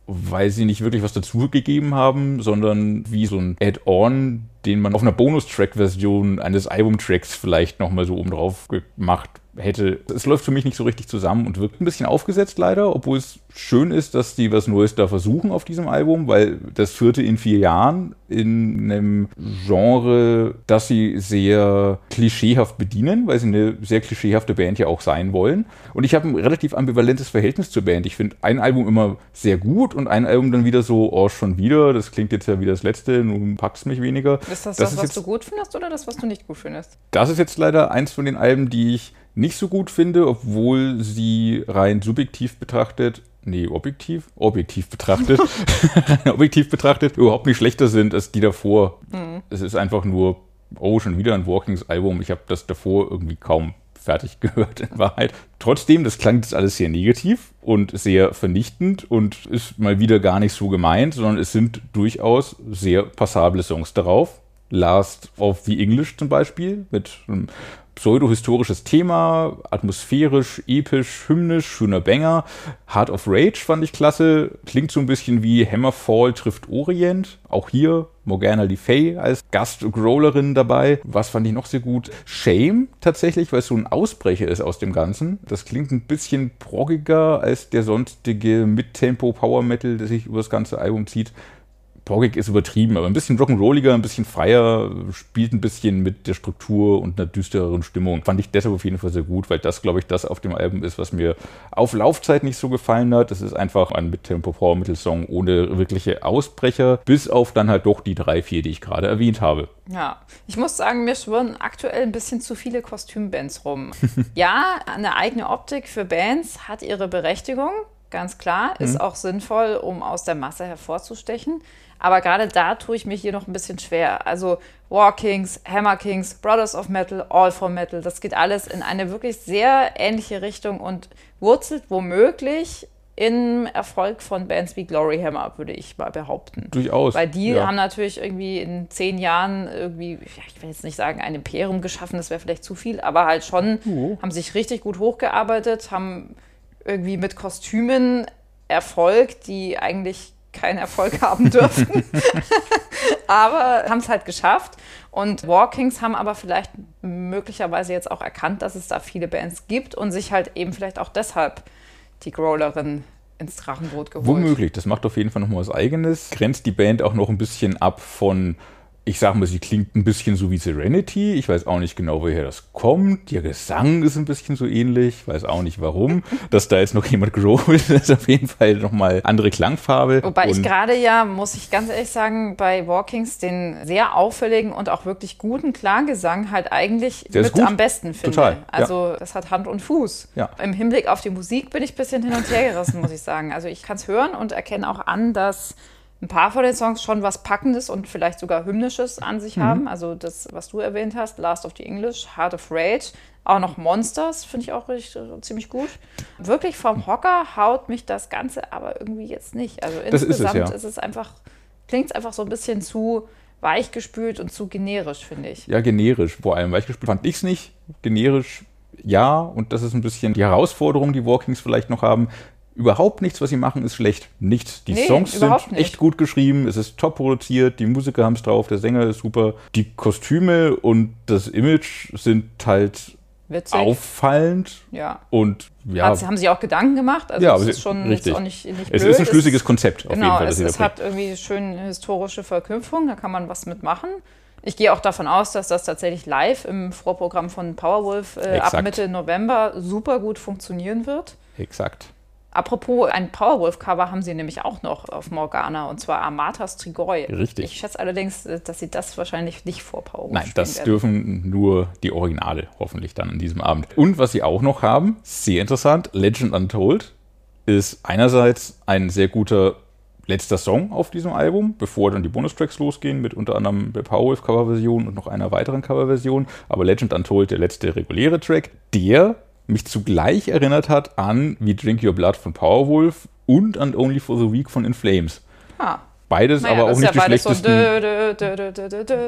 Speaker 2: weil sie nicht wirklich was dazugegeben haben, sondern wie so ein Add-on, den man auf einer Bonustrack-Version eines Albumtracks vielleicht nochmal so oben drauf gemacht hätte. Es läuft für mich nicht so richtig zusammen und wirkt ein bisschen aufgesetzt leider, obwohl es schön ist, dass die was Neues da versuchen auf diesem Album, weil das vierte in vier Jahren in einem Genre, das sie sehr klischeehaft bedienen, weil sie eine sehr klischeehafte Band ja auch sein wollen. Und ich habe ein relativ ambivalentes Verhältnis zur Band. Ich finde ein Album immer sehr gut und ein Album dann wieder so, oh, schon wieder, das klingt jetzt ja wie das letzte, nun packst mich weniger.
Speaker 3: Ist das das, das was du gut findest oder das, was du nicht gut findest?
Speaker 2: Das ist jetzt leider eins von den Alben, die ich nicht so gut finde, obwohl sie rein subjektiv betrachtet, nee, objektiv, objektiv betrachtet, objektiv betrachtet, überhaupt nicht schlechter sind als die davor. Mhm. Es ist einfach nur, oh, schon wieder ein Walkings-Album. Ich habe das davor irgendwie kaum fertig gehört in Wahrheit. Trotzdem, das klang jetzt alles sehr negativ und sehr vernichtend und ist mal wieder gar nicht so gemeint, sondern es sind durchaus sehr passable Songs darauf. Last of the English zum Beispiel mit einem pseudo-historisches Thema, atmosphärisch, episch, hymnisch, schöner Banger. Heart of Rage fand ich klasse. Klingt so ein bisschen wie Hammerfall trifft Orient. Auch hier Morgana Le Fay als Gast-Growlerin dabei. Was fand ich noch sehr gut? Shame tatsächlich, weil es so ein Ausbrecher ist aus dem Ganzen. Das klingt ein bisschen proggiger als der sonstige Mid-Tempo-Power-Metal, der sich über das ganze Album zieht progig ist übertrieben, aber ein bisschen rock'n'rolliger, ein bisschen freier, spielt ein bisschen mit der Struktur und einer düstereren Stimmung. Fand ich deshalb auf jeden Fall sehr gut, weil das, glaube ich, das auf dem Album ist, was mir auf Laufzeit nicht so gefallen hat. Das ist einfach ein Mittempo-Power-Metal-Song ohne wirkliche Ausbrecher, bis auf dann halt doch die drei, vier, die ich gerade erwähnt habe.
Speaker 3: Ja, ich muss sagen, mir schwirren aktuell ein bisschen zu viele Kostümbands rum. ja, eine eigene Optik für Bands hat ihre Berechtigung, ganz klar, ist mhm. auch sinnvoll, um aus der Masse hervorzustechen. Aber gerade da tue ich mich hier noch ein bisschen schwer. Also War Kings, Hammer Kings, Brothers of Metal, All for Metal, das geht alles in eine wirklich sehr ähnliche Richtung und wurzelt womöglich im Erfolg von Bands wie Glory Hammer, würde ich mal behaupten.
Speaker 2: Durchaus.
Speaker 3: Weil die ja. haben natürlich irgendwie in zehn Jahren irgendwie, ich will jetzt nicht sagen, ein Imperium geschaffen, das wäre vielleicht zu viel, aber halt schon, uh. haben sich richtig gut hochgearbeitet, haben irgendwie mit Kostümen Erfolg, die eigentlich keinen Erfolg haben dürfen. aber haben es halt geschafft. Und Walkings haben aber vielleicht möglicherweise jetzt auch erkannt, dass es da viele Bands gibt und sich halt eben vielleicht auch deshalb die Growlerin ins Drachenboot geholt.
Speaker 2: Womöglich, das macht auf jeden Fall nochmal was Eigenes. Grenzt die Band auch noch ein bisschen ab von ich sag mal, sie klingt ein bisschen so wie Serenity. Ich weiß auch nicht genau, woher das kommt. Ihr Gesang ist ein bisschen so ähnlich. Ich weiß auch nicht warum. Dass da jetzt noch jemand growlt, ist auf jeden Fall nochmal andere Klangfarbe.
Speaker 3: Wobei und ich gerade ja, muss ich ganz ehrlich sagen, bei Walkings den sehr auffälligen und auch wirklich guten Klanggesang halt eigentlich mit am besten finde.
Speaker 2: Total.
Speaker 3: Also ja. das hat Hand und Fuß.
Speaker 2: Ja.
Speaker 3: Im Hinblick auf die Musik bin ich ein bisschen hin und her gerissen, muss ich sagen. Also ich kann es hören und erkenne auch an, dass ein paar von den Songs schon was Packendes und vielleicht sogar Hymnisches an sich mhm. haben. Also das, was du erwähnt hast, Last of the English, Heart of Rage, auch noch Monsters, finde ich auch richtig, ziemlich gut. Wirklich vom Hocker haut mich das Ganze aber irgendwie jetzt nicht. Also
Speaker 2: das insgesamt
Speaker 3: ist es, ja. ist es einfach, klingt es einfach so ein bisschen zu weichgespült und zu generisch, finde ich.
Speaker 2: Ja, generisch. Vor allem weichgespült fand ich es nicht. Generisch ja, und das ist ein bisschen die Herausforderung, die Walkings vielleicht noch haben. Überhaupt nichts, was sie machen, ist schlecht. Nichts. Die nee, Songs sind nicht. echt gut geschrieben, es ist top produziert, die Musiker haben es drauf, der Sänger ist super. Die Kostüme und das Image sind halt Witzig. auffallend.
Speaker 3: Ja.
Speaker 2: Und ja.
Speaker 3: Hat, haben sie auch Gedanken gemacht? Also
Speaker 2: ja,
Speaker 3: es ist schon
Speaker 2: richtig.
Speaker 3: auch nicht, nicht
Speaker 2: Es ist ein schlüssiges Konzept
Speaker 3: auf genau, jeden Fall. Es, es hat irgendwie schön historische Verknüpfung, da kann man was mitmachen. Ich gehe auch davon aus, dass das tatsächlich live im Vorprogramm von Powerwolf äh, ab Mitte November super gut funktionieren wird.
Speaker 2: Exakt.
Speaker 3: Apropos, ein Powerwolf-Cover haben sie nämlich auch noch auf Morgana, und zwar Amata Strigoi.
Speaker 2: Richtig.
Speaker 3: Ich schätze allerdings, äh, dass sie das wahrscheinlich nicht vor Powerwolf
Speaker 2: Nein, das werden. dürfen nur die Originale hoffentlich dann an diesem Abend. Und was sie auch noch haben, sehr interessant, Legend Untold ist einerseits ein sehr guter letzter Song auf diesem Album, bevor dann die Bonustracks losgehen, mit unter anderem der Powerwolf Coverversion und noch einer weiteren Coverversion. Aber Legend Untold, der letzte reguläre Track, der mich zugleich erinnert hat an wie Drink Your Blood von Powerwolf und an Only for the Weak von In Flames.
Speaker 3: Ah.
Speaker 2: Beides naja, aber auch nicht ja die schlechtesten.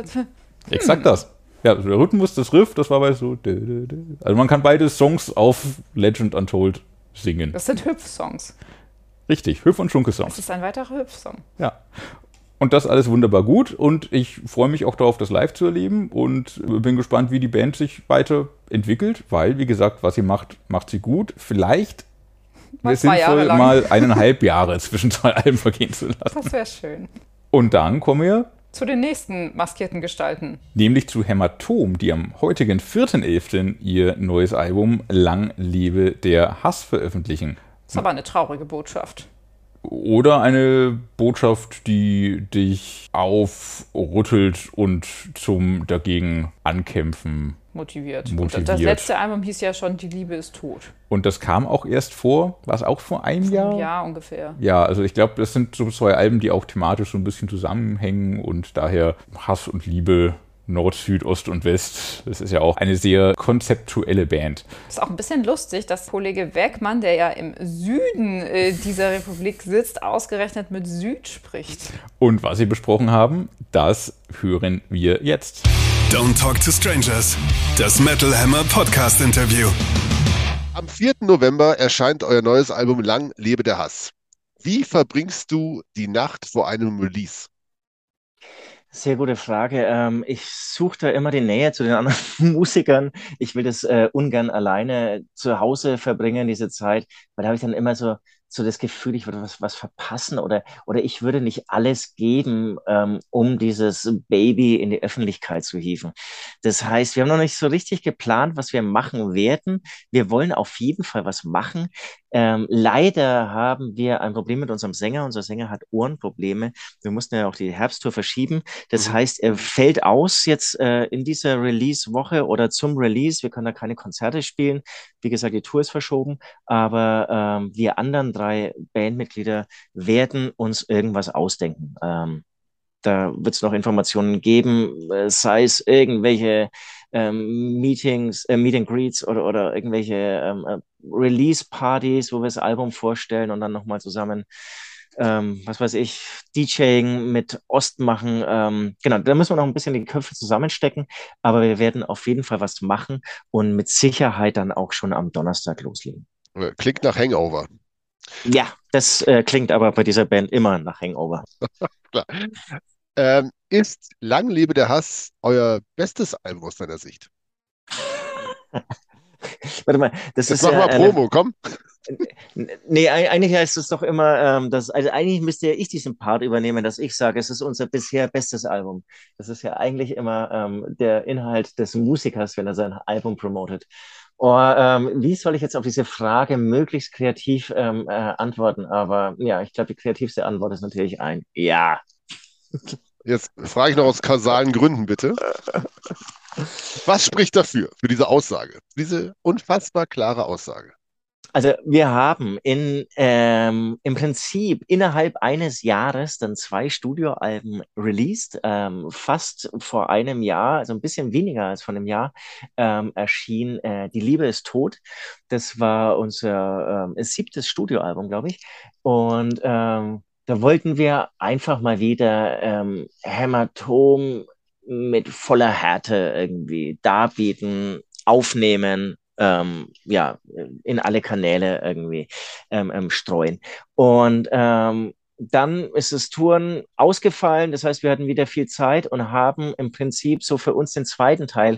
Speaker 3: So
Speaker 2: Exakt das. Ja, der Rhythmus, das Riff, das war bei so. Also man kann beide Songs auf Legend Untold singen.
Speaker 3: Das sind Hüpf-Songs.
Speaker 2: Richtig, Hüpf- und Schunke-Songs.
Speaker 3: Das ist ein weiterer Hüpf-Song.
Speaker 2: Ja. Und das alles wunderbar gut und ich freue mich auch darauf, das live zu erleben und bin gespannt, wie die Band sich weiterentwickelt, weil, wie gesagt, was sie macht, macht sie gut. Vielleicht wäre es sinnvoll, mal eineinhalb Jahre zwischen zwei Alben vergehen zu lassen.
Speaker 3: Das wäre schön.
Speaker 2: Und dann kommen wir
Speaker 3: zu den nächsten maskierten Gestalten.
Speaker 2: Nämlich zu Hämatom, die am heutigen 4.11. ihr neues Album Lang lebe der Hass veröffentlichen.
Speaker 3: Das ist aber eine traurige Botschaft.
Speaker 2: Oder eine Botschaft, die dich aufrüttelt und zum dagegen ankämpfen
Speaker 3: motiviert.
Speaker 2: motiviert.
Speaker 3: Und das letzte Album hieß ja schon Die Liebe ist tot.
Speaker 2: Und das kam auch erst vor, war es auch vor einem vor Jahr?
Speaker 3: Ja, ungefähr.
Speaker 2: Ja, also ich glaube, das sind so zwei Alben, die auch thematisch so ein bisschen zusammenhängen und daher Hass und Liebe Nord, Süd, Ost und West. Das ist ja auch eine sehr konzeptuelle Band.
Speaker 3: Ist auch ein bisschen lustig, dass Kollege Wegmann, der ja im Süden äh, dieser Republik sitzt, ausgerechnet mit Süd spricht.
Speaker 2: Und was sie besprochen haben, das hören wir jetzt.
Speaker 1: Don't Talk to Strangers, das Metal Hammer Podcast Interview.
Speaker 4: Am 4. November erscheint euer neues Album Lang lebe der Hass. Wie verbringst du die Nacht vor einem Release?
Speaker 5: Sehr gute Frage. Ähm, ich suche da immer die Nähe zu den anderen Musikern. Ich will das äh, ungern alleine zu Hause verbringen, diese Zeit, weil da habe ich dann immer so, so das Gefühl, ich würde was, was verpassen oder, oder ich würde nicht alles geben, ähm, um dieses Baby in die Öffentlichkeit zu hieven. Das heißt, wir haben noch nicht so richtig geplant, was wir machen werden. Wir wollen auf jeden Fall was machen. Ähm, leider haben wir ein Problem mit unserem Sänger. Unser Sänger hat Ohrenprobleme. Wir mussten ja auch die Herbsttour verschieben. Das mhm. heißt, er fällt aus jetzt äh, in dieser Release-Woche oder zum Release. Wir können da keine Konzerte spielen. Wie gesagt, die Tour ist verschoben. Aber ähm, wir anderen drei Bandmitglieder werden uns irgendwas ausdenken. Ähm, da wird es noch Informationen geben, äh, sei es irgendwelche ähm, Meetings, äh, Meet and Greets oder, oder irgendwelche ähm, äh, Release-Partys, wo wir das Album vorstellen und dann nochmal zusammen, ähm, was weiß ich, DJing mit Ost machen. Ähm, genau, da müssen wir noch ein bisschen die Köpfe zusammenstecken, aber wir werden auf jeden Fall was machen und mit Sicherheit dann auch schon am Donnerstag loslegen.
Speaker 4: Äh, klingt nach Hangover.
Speaker 5: Ja, das äh, klingt aber bei dieser Band immer nach Hangover.
Speaker 4: Klar. Ähm, ist Lang lebe der Hass euer bestes Album aus deiner Sicht?
Speaker 5: Warte mal, das
Speaker 4: Jetzt
Speaker 5: ist
Speaker 4: mach
Speaker 5: ja
Speaker 4: mal Promo, komm.
Speaker 5: Nee, eigentlich heißt es doch immer, ähm, dass, also eigentlich müsste ja ich diesen Part übernehmen, dass ich sage, es ist unser bisher bestes Album. Das ist ja eigentlich immer ähm, der Inhalt des Musikers, wenn er sein Album promotet. Oh, ähm, wie soll ich jetzt auf diese Frage möglichst kreativ ähm, äh, antworten? Aber ja, ich glaube, die kreativste Antwort ist natürlich ein Ja.
Speaker 4: Jetzt frage ich noch aus kausalen Gründen, bitte. Was spricht dafür, für diese Aussage, diese unfassbar klare Aussage?
Speaker 5: Also wir haben in, ähm, im Prinzip innerhalb eines Jahres dann zwei Studioalben released. Ähm, fast vor einem Jahr, also ein bisschen weniger als vor einem Jahr, ähm, erschien äh, Die Liebe ist tot. Das war unser ähm, siebtes Studioalbum, glaube ich. Und ähm, da wollten wir einfach mal wieder ähm, Hämatom mit voller Härte irgendwie darbieten, aufnehmen, ähm, ja, in alle Kanäle irgendwie ähm, ähm, streuen. Und ähm, dann ist das Touren ausgefallen. Das heißt, wir hatten wieder viel Zeit und haben im Prinzip so für uns den zweiten Teil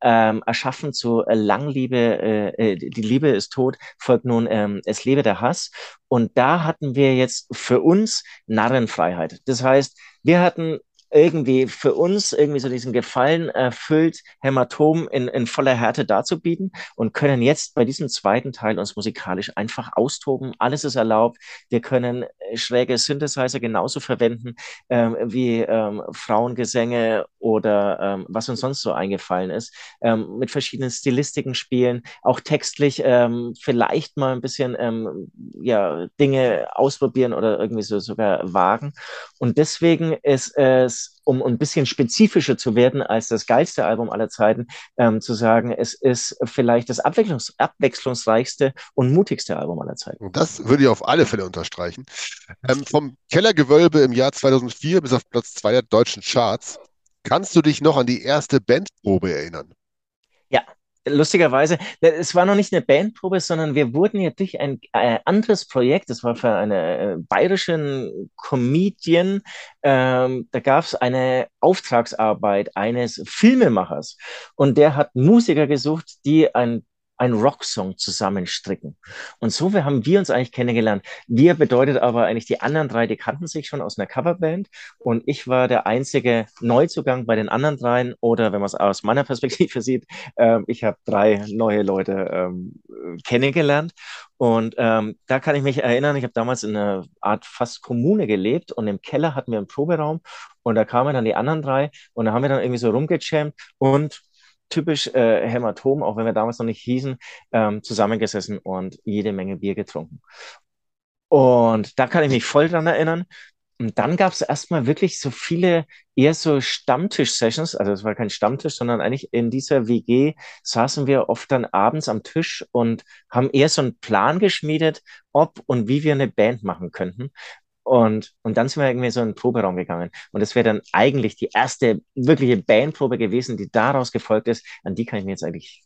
Speaker 5: ähm, erschaffen zu äh, Langliebe, äh, äh, die Liebe ist tot, folgt nun ähm, Es lebe der Hass. Und da hatten wir jetzt für uns Narrenfreiheit. Das heißt, wir hatten irgendwie für uns irgendwie so diesen Gefallen erfüllt, Hämatom in, in voller Härte darzubieten und können jetzt bei diesem zweiten Teil uns musikalisch einfach austoben. Alles ist erlaubt. Wir können äh, schräge Synthesizer genauso verwenden ähm, wie ähm, Frauengesänge oder ähm, was uns sonst so eingefallen ist. Ähm, mit verschiedenen Stilistiken spielen, auch textlich ähm, vielleicht mal ein bisschen ähm, ja, Dinge ausprobieren oder irgendwie so sogar wagen. Und deswegen ist es um ein bisschen spezifischer zu werden als das geilste Album aller Zeiten, ähm, zu sagen, es ist vielleicht das abwechslungs abwechslungsreichste und mutigste Album aller Zeiten.
Speaker 4: Das würde ich auf alle Fälle unterstreichen. Ähm, vom Kellergewölbe im Jahr 2004 bis auf Platz 2 der deutschen Charts. Kannst du dich noch an die erste Bandprobe erinnern?
Speaker 5: Ja, lustigerweise, es war noch nicht eine Bandprobe, sondern wir wurden ja durch ein äh, anderes Projekt, das war für einen äh, bayerischen Comedian, ähm, da gab es eine Auftragsarbeit eines Filmemachers. Und der hat Musiker gesucht, die ein ein Rocksong zusammenstricken. Und so haben wir uns eigentlich kennengelernt. Wir bedeutet aber eigentlich, die anderen drei, die kannten sich schon aus einer Coverband. Und ich war der einzige Neuzugang bei den anderen dreien. Oder wenn man es aus meiner Perspektive sieht, äh, ich habe drei neue Leute ähm, kennengelernt. Und ähm, da kann ich mich erinnern, ich habe damals in einer Art fast Kommune gelebt. Und im Keller hatten wir einen Proberaum. Und da kamen dann die anderen drei. Und da haben wir dann irgendwie so rumgejammt. Und typisch äh, Hämatom, auch wenn wir damals noch nicht hießen, ähm, zusammengesessen und jede Menge Bier getrunken. Und da kann ich mich voll dran erinnern. und dann gab es erstmal wirklich so viele, eher so Stammtisch-Sessions. Also es war kein Stammtisch, sondern eigentlich in dieser WG saßen wir oft dann abends am Tisch und haben eher so einen Plan geschmiedet, ob und wie wir eine Band machen könnten. Und, und dann sind wir irgendwie so in den Proberaum gegangen. Und das wäre dann eigentlich die erste wirkliche Bandprobe gewesen, die daraus gefolgt ist. An die kann ich mir jetzt eigentlich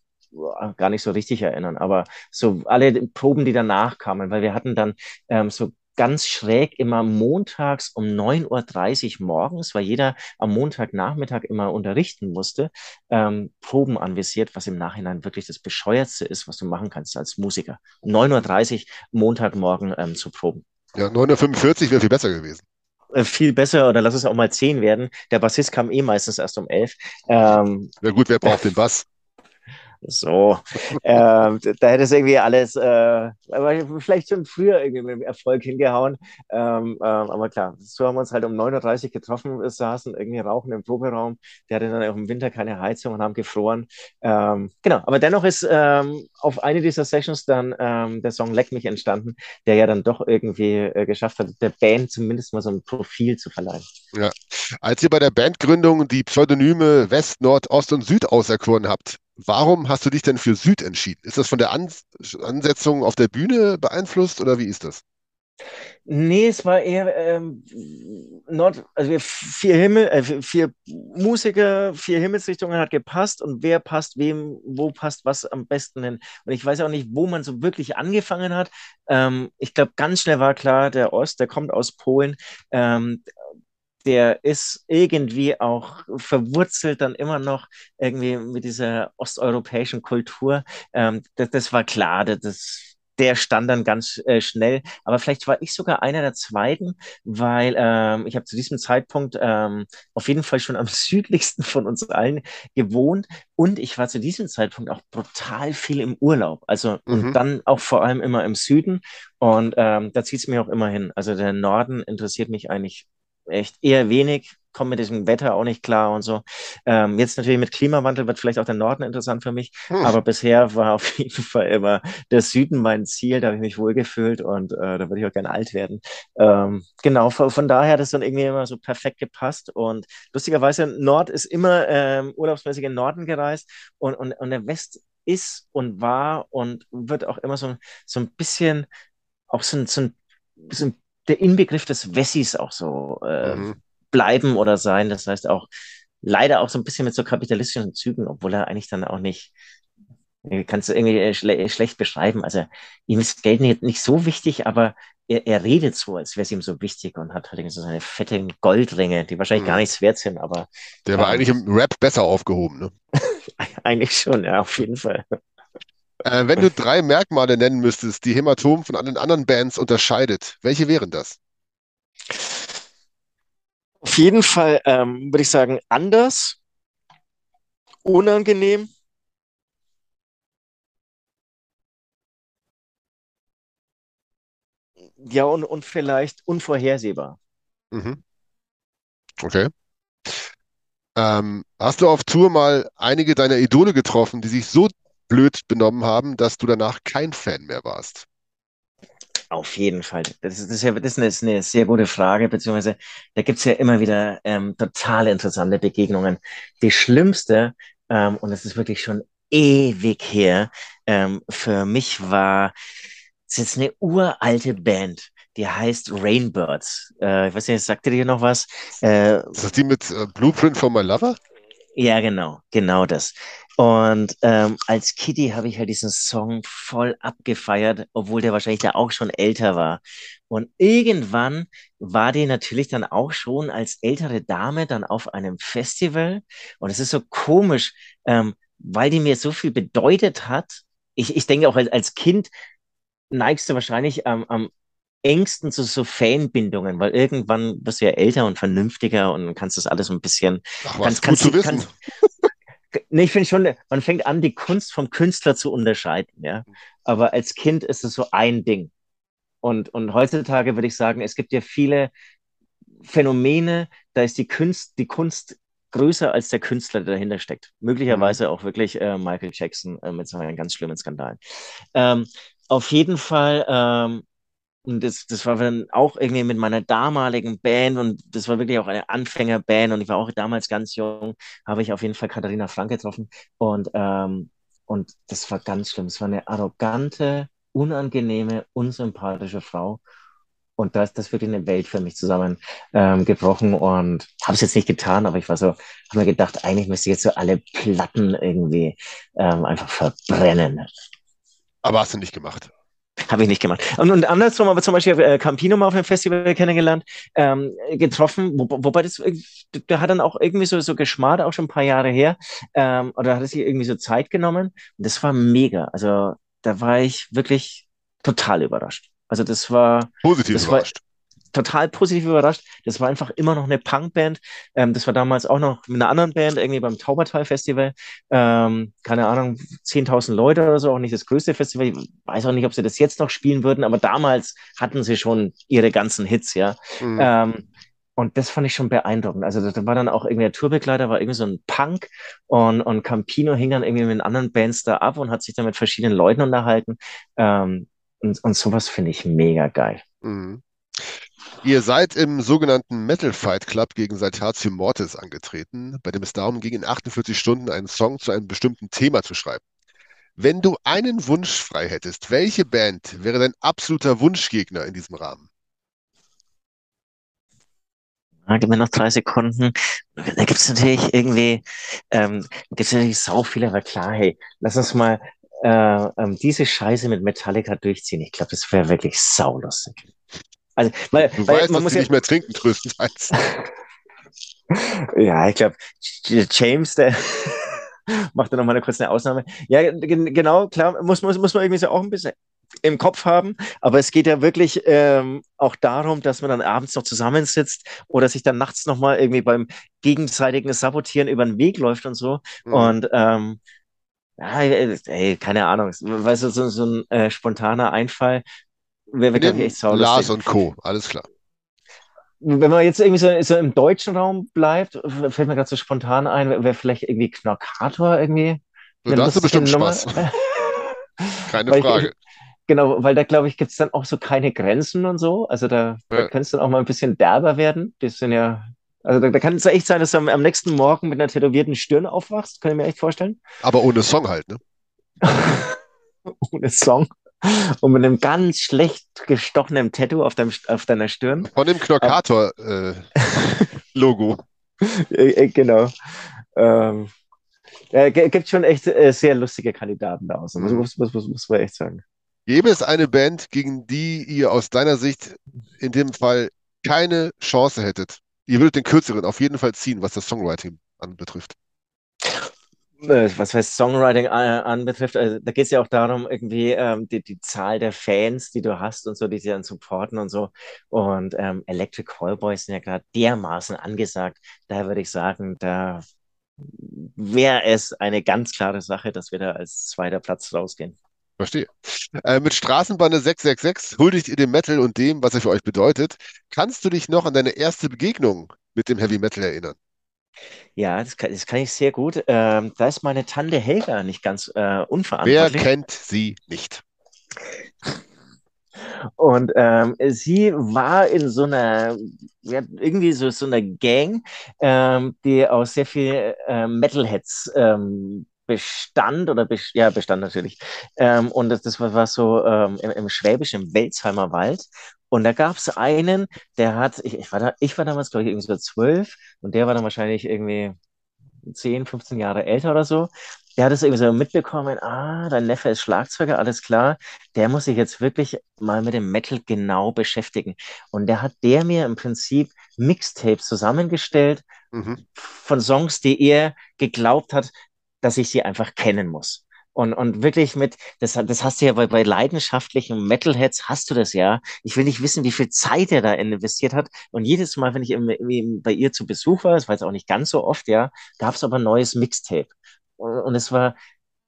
Speaker 5: gar nicht so richtig erinnern. Aber so alle Proben, die danach kamen, weil wir hatten dann ähm, so ganz schräg immer montags um 9.30 Uhr morgens, weil jeder am Montagnachmittag immer unterrichten musste, ähm, Proben anvisiert, was im Nachhinein wirklich das Bescheuertste ist, was du machen kannst als Musiker. 9.30 Uhr Montagmorgen ähm, zu proben.
Speaker 4: Ja, 9.45 Uhr wäre viel besser gewesen
Speaker 5: äh, viel besser oder lass es auch mal 10 werden. Der Bassist kam eh meistens erst um 11. Ähm,
Speaker 4: ja gut, wer braucht den Bass?
Speaker 5: So, ähm, da hätte es irgendwie alles, äh, vielleicht schon früher irgendwie mit dem Erfolg hingehauen. Ähm, ähm, aber klar, so haben wir uns halt um 9.30 Uhr getroffen, saßen irgendwie rauchen im Proberaum. Der hatte dann auch im Winter keine Heizung und haben gefroren. Ähm, genau, aber dennoch ist ähm, auf eine dieser Sessions dann ähm, der Song Leck mich entstanden, der ja dann doch irgendwie äh, geschafft hat, der Band zumindest mal so ein Profil zu verleihen.
Speaker 4: Ja, als ihr bei der Bandgründung die Pseudonyme West, Nord, Ost und Süd auserkoren habt, Warum hast du dich denn für Süd entschieden? Ist das von der An Ansetzung auf der Bühne beeinflusst oder wie ist das?
Speaker 5: Nee, es war eher ähm, Nord, also vier Himmel, äh, vier Musiker, vier Himmelsrichtungen hat gepasst und wer passt wem, wo passt was am besten hin. Und ich weiß auch nicht, wo man so wirklich angefangen hat. Ähm, ich glaube, ganz schnell war klar, der Ost, der kommt aus Polen. Ähm, der ist irgendwie auch verwurzelt dann immer noch irgendwie mit dieser osteuropäischen Kultur. Ähm, das, das, war klar, das, der stand dann ganz äh, schnell. Aber vielleicht war ich sogar einer der Zweiten, weil ähm, ich habe zu diesem Zeitpunkt ähm, auf jeden Fall schon am südlichsten von uns allen gewohnt und ich war zu diesem Zeitpunkt auch brutal viel im Urlaub. Also mhm. und dann auch vor allem immer im Süden und ähm, da zieht es mir auch immer hin. Also der Norden interessiert mich eigentlich echt eher wenig, komme mit diesem Wetter auch nicht klar und so. Ähm, jetzt natürlich mit Klimawandel wird vielleicht auch der Norden interessant für mich, hm. aber bisher war auf jeden Fall immer der Süden mein Ziel, da habe ich mich wohlgefühlt und äh, da würde ich auch gerne alt werden. Ähm, genau, von, von, daher hat es dann irgendwie immer so perfekt gepasst und lustigerweise Nord ist immer ähm, urlaubsmäßig in Norden gereist und, und, und der West ist und war und wird auch immer so, so ein bisschen auch so ein, so ein, so ein der Inbegriff des Wessis auch so äh, mhm. bleiben oder sein. Das heißt auch leider auch so ein bisschen mit so kapitalistischen Zügen, obwohl er eigentlich dann auch nicht, kannst du irgendwie äh, schle schlecht beschreiben. Also ihm ist Geld nicht, nicht so wichtig, aber er, er redet so, als wäre es ihm so wichtig und hat halt so seine fetten Goldringe, die wahrscheinlich mhm. gar nichts wert sind, aber.
Speaker 4: Der war ähm, eigentlich im Rap besser aufgehoben, ne?
Speaker 5: eigentlich schon, ja, auf jeden Fall.
Speaker 4: Äh, wenn du drei Merkmale nennen müsstest, die Hämatom von allen anderen Bands unterscheidet, welche wären das?
Speaker 5: Auf jeden Fall ähm, würde ich sagen, anders, unangenehm. Ja, und, und vielleicht unvorhersehbar.
Speaker 4: Mhm. Okay. Ähm, hast du auf Tour mal einige deiner Idole getroffen, die sich so blöd benommen haben, dass du danach kein Fan mehr warst?
Speaker 5: Auf jeden Fall. Das ist, das ist, ja, das ist eine, sehr gute Frage, beziehungsweise da gibt es ja immer wieder ähm, total interessante Begegnungen. Die schlimmste, ähm, und das ist wirklich schon ewig her, ähm, für mich war, es ist eine uralte Band, die heißt Rainbirds. Äh, ich weiß nicht, sagt ihr dir noch was?
Speaker 4: Äh, ist das die mit äh, Blueprint for My Lover?
Speaker 5: Ja, genau, genau das. Und ähm, als Kitty habe ich halt diesen Song voll abgefeiert, obwohl der wahrscheinlich da auch schon älter war. Und irgendwann war die natürlich dann auch schon als ältere Dame dann auf einem Festival. Und es ist so komisch, ähm, weil die mir so viel bedeutet hat. Ich, ich denke auch als, als Kind neigst du wahrscheinlich ähm, am engsten zu so Fanbindungen, weil irgendwann wirst du ja älter und vernünftiger und kannst das alles ein bisschen.
Speaker 4: Ach, kannst, kannst, gut zu wissen. Kannst,
Speaker 5: Nee, ich finde schon, man fängt an, die Kunst vom Künstler zu unterscheiden, ja. Aber als Kind ist es so ein Ding. Und, und heutzutage würde ich sagen, es gibt ja viele Phänomene, da ist die Kunst, die Kunst größer als der Künstler, der dahinter steckt. Möglicherweise mhm. auch wirklich äh, Michael Jackson äh, mit seinen ganz schlimmen Skandalen. Ähm, auf jeden Fall ähm, und das, das war dann auch irgendwie mit meiner damaligen Band und das war wirklich auch eine Anfängerband und ich war auch damals ganz jung, habe ich auf jeden Fall Katharina Frank getroffen und, ähm, und das war ganz schlimm. Es war eine arrogante, unangenehme, unsympathische Frau und da ist das wirklich eine Welt für mich zusammengebrochen ähm, und habe es jetzt nicht getan, aber ich war so, habe mir gedacht, eigentlich müsste ich jetzt so alle Platten irgendwie ähm, einfach verbrennen.
Speaker 4: Aber hast du nicht gemacht?
Speaker 5: Habe ich nicht gemacht. Und, und andersrum, aber zum Beispiel äh, Campino mal auf einem Festival kennengelernt, ähm, getroffen, wo, wobei das, der hat dann auch irgendwie so, so geschmarrt, auch schon ein paar Jahre her, ähm, oder hat er sich irgendwie so Zeit genommen. Und das war mega. Also da war ich wirklich total überrascht. Also das war
Speaker 4: positiv
Speaker 5: das
Speaker 4: überrascht. War,
Speaker 5: total positiv überrascht. Das war einfach immer noch eine Punkband. Ähm, das war damals auch noch mit einer anderen Band, irgendwie beim Taubertal Festival. Ähm, keine Ahnung, 10.000 Leute oder so, auch nicht das größte Festival. Ich weiß auch nicht, ob sie das jetzt noch spielen würden, aber damals hatten sie schon ihre ganzen Hits, ja. Mhm. Ähm, und das fand ich schon beeindruckend. Also da war dann auch irgendwie der Tourbegleiter, war irgendwie so ein Punk und, und Campino hing dann irgendwie mit anderen Bands da ab und hat sich dann mit verschiedenen Leuten unterhalten. Ähm, und, und sowas finde ich mega geil. Mhm.
Speaker 4: Ihr seid im sogenannten Metal Fight Club gegen Saltatio Mortis angetreten, bei dem es darum ging, in 48 Stunden einen Song zu einem bestimmten Thema zu schreiben. Wenn du einen Wunsch frei hättest, welche Band wäre dein absoluter Wunschgegner in diesem Rahmen?
Speaker 5: Gib mir noch drei Sekunden. Da gibt es natürlich irgendwie, ähm, gibt es natürlich sau viele, aber klar, hey, lass uns mal äh, ähm, diese Scheiße mit Metallica durchziehen. Ich glaube, das wäre wirklich saulustig.
Speaker 4: Also, weil, du weil, weißt, man dass muss ja nicht mehr trinken größtenteils.
Speaker 5: ja, ich glaube, James, der macht da nochmal eine kurze Ausnahme. Ja, genau, klar, muss, muss, muss man irgendwie so auch ein bisschen im Kopf haben, aber es geht ja wirklich ähm, auch darum, dass man dann abends noch zusammensitzt oder sich dann nachts nochmal irgendwie beim gegenseitigen Sabotieren über den Weg läuft und so. Mhm. Und ähm, ja, ey, keine Ahnung, weißt du, so, so ein äh, spontaner Einfall,
Speaker 4: Wäre wär, echt saulustig. Lars und Co., alles klar.
Speaker 5: Wenn man jetzt irgendwie so, so im deutschen Raum bleibt, fällt mir gerade so spontan ein, wäre vielleicht irgendwie Knockator irgendwie.
Speaker 4: Da hast du bestimmt. Spaß. Keine Frage.
Speaker 5: Ich, genau, weil da glaube ich, gibt es dann auch so keine Grenzen und so. Also da, ja. da könnte es dann auch mal ein bisschen derber werden. Die sind ja also da, da kann es echt sein, dass du am, am, nächsten Morgen mit einer tätowierten Stirn aufwachst. Kann ich mir echt vorstellen.
Speaker 4: Aber ohne Song halt, ne?
Speaker 5: ohne Song und mit einem ganz schlecht gestochenen Tattoo auf, deinem, auf deiner Stirn.
Speaker 4: Von dem Knockator-Logo.
Speaker 5: Äh, äh, genau. Ähm, äh, gibt schon echt äh, sehr lustige Kandidaten da außen. Mhm. Muss, muss, muss, muss man echt sagen.
Speaker 4: Gäbe es eine Band, gegen die ihr aus deiner Sicht in dem Fall keine Chance hättet? Ihr würdet den kürzeren auf jeden Fall ziehen, was das Songwriting anbetrifft.
Speaker 5: Äh, was heißt Songwriting äh, anbetrifft, also da geht es ja auch darum, irgendwie ähm, die, die Zahl der Fans, die du hast und so, die sie dann supporten und so. Und ähm, Electric Callboys sind ja gerade dermaßen angesagt. Daher würde ich sagen, da wäre es eine ganz klare Sache, dass wir da als zweiter Platz rausgehen.
Speaker 4: Verstehe. Äh, mit Straßenbahn 666 huldigt ihr dem Metal und dem, was er für euch bedeutet. Kannst du dich noch an deine erste Begegnung mit dem Heavy Metal erinnern?
Speaker 5: Ja, das kann, das kann ich sehr gut. Ähm, da ist meine Tante Helga nicht ganz äh,
Speaker 4: unverantwortlich. Wer kennt sie nicht?
Speaker 5: Und ähm, sie war in so einer, ja, irgendwie so, so einer Gang, ähm, die aus sehr viel äh, Metalheads ähm, bestand oder be ja, bestand natürlich. Ähm, und das, das war, war so ähm, im, im schwäbischen Welsheimer Wald. Und da gab es einen, der hat, ich, ich, war da, ich war damals, glaube ich, irgendwie so zwölf und der war dann wahrscheinlich irgendwie 10, 15 Jahre älter oder so. Der hat es irgendwie so mitbekommen, ah, dein Neffe ist Schlagzeuger, alles klar. Der muss sich jetzt wirklich mal mit dem Metal genau beschäftigen. Und der hat der mir im Prinzip Mixtapes zusammengestellt mhm. von Songs, die er geglaubt hat, dass ich sie einfach kennen muss. Und, und wirklich mit, das, das hast du ja bei, bei leidenschaftlichen Metalheads, hast du das ja. Ich will nicht wissen, wie viel Zeit er da investiert hat. Und jedes Mal, wenn ich im, im, bei ihr zu Besuch war, das war jetzt auch nicht ganz so oft, ja, gab es aber ein neues Mixtape. Und, und es war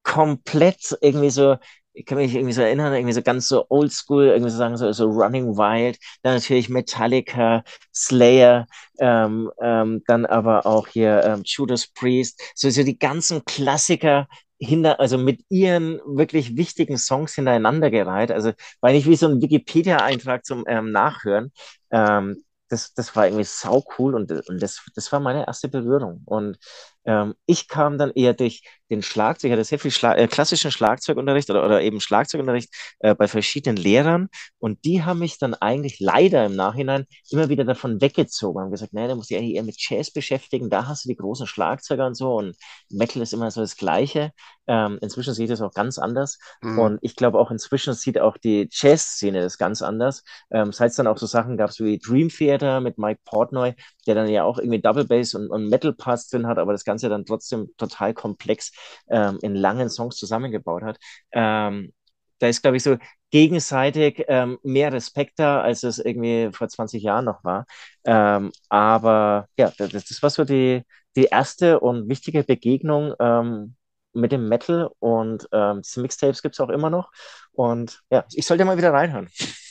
Speaker 5: komplett irgendwie so, ich kann mich irgendwie so erinnern, irgendwie so ganz so oldschool, irgendwie so sagen, so, so Running Wild, dann natürlich Metallica, Slayer, ähm, ähm, dann aber auch hier ähm, Judas Priest, so, so die ganzen Klassiker, hinter, also mit ihren wirklich wichtigen Songs hintereinander gereiht. Also war nicht wie so ein Wikipedia-Eintrag zum ähm, Nachhören. Ähm, das, das war irgendwie sau cool und, und das, das war meine erste Berührung. Und ähm, ich kam dann eher durch den Schlagzeug, ich hatte sehr viel Schla äh, klassischen Schlagzeugunterricht oder, oder eben Schlagzeugunterricht äh, bei verschiedenen Lehrern und die haben mich dann eigentlich leider im Nachhinein immer wieder davon weggezogen, haben gesagt, nein, da musst du dich eigentlich eher mit Jazz beschäftigen, da hast du die großen Schlagzeuger und so und Metal ist immer so das Gleiche. Ähm, inzwischen sieht es auch ganz anders mhm. und ich glaube auch inzwischen sieht auch die Jazz-Szene das ganz anders. Ähm, seit es dann auch so Sachen gab wie Dream Theater mit Mike Portnoy, der dann ja auch irgendwie Double Bass und, und Metal Parts drin hat, aber das Ganze dann trotzdem total komplex ähm, in langen Songs zusammengebaut hat. Ähm, da ist, glaube ich, so gegenseitig ähm, mehr Respekt da, als es irgendwie vor 20 Jahren noch war. Ähm, aber ja, das, das, war so die, die erste und wichtige Begegnung ähm, mit dem Metal und ähm, Mixtapes gibt es auch immer noch. Und ja, ich sollte mal wieder reinhören.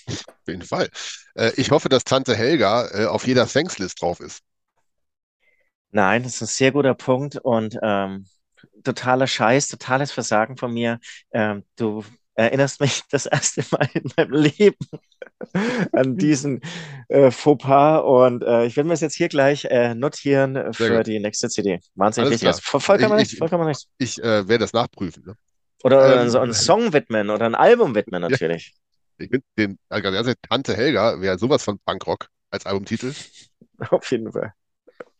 Speaker 4: Auf jeden Fall. Äh, ich hoffe, dass Tante Helga äh, auf jeder Thankslist drauf ist.
Speaker 5: Nein, das ist ein sehr guter Punkt und ähm, totaler Scheiß, totales Versagen von mir. Ähm, du erinnerst mich das erste Mal in meinem Leben an diesen äh, Fauxpas und äh, ich werde mir das jetzt hier gleich äh, notieren für die nächste CD. Wahnsinnig wichtig. Also, vollkommen
Speaker 4: ich, vollkommen Ich, ich äh, werde das nachprüfen. Ne?
Speaker 5: Oder ähm, so einen Song widmen oder ein Album widmen natürlich.
Speaker 4: Ja. Ich finde den, also Tante Helga wäre sowas von Punkrock als Albumtitel.
Speaker 5: Auf jeden Fall.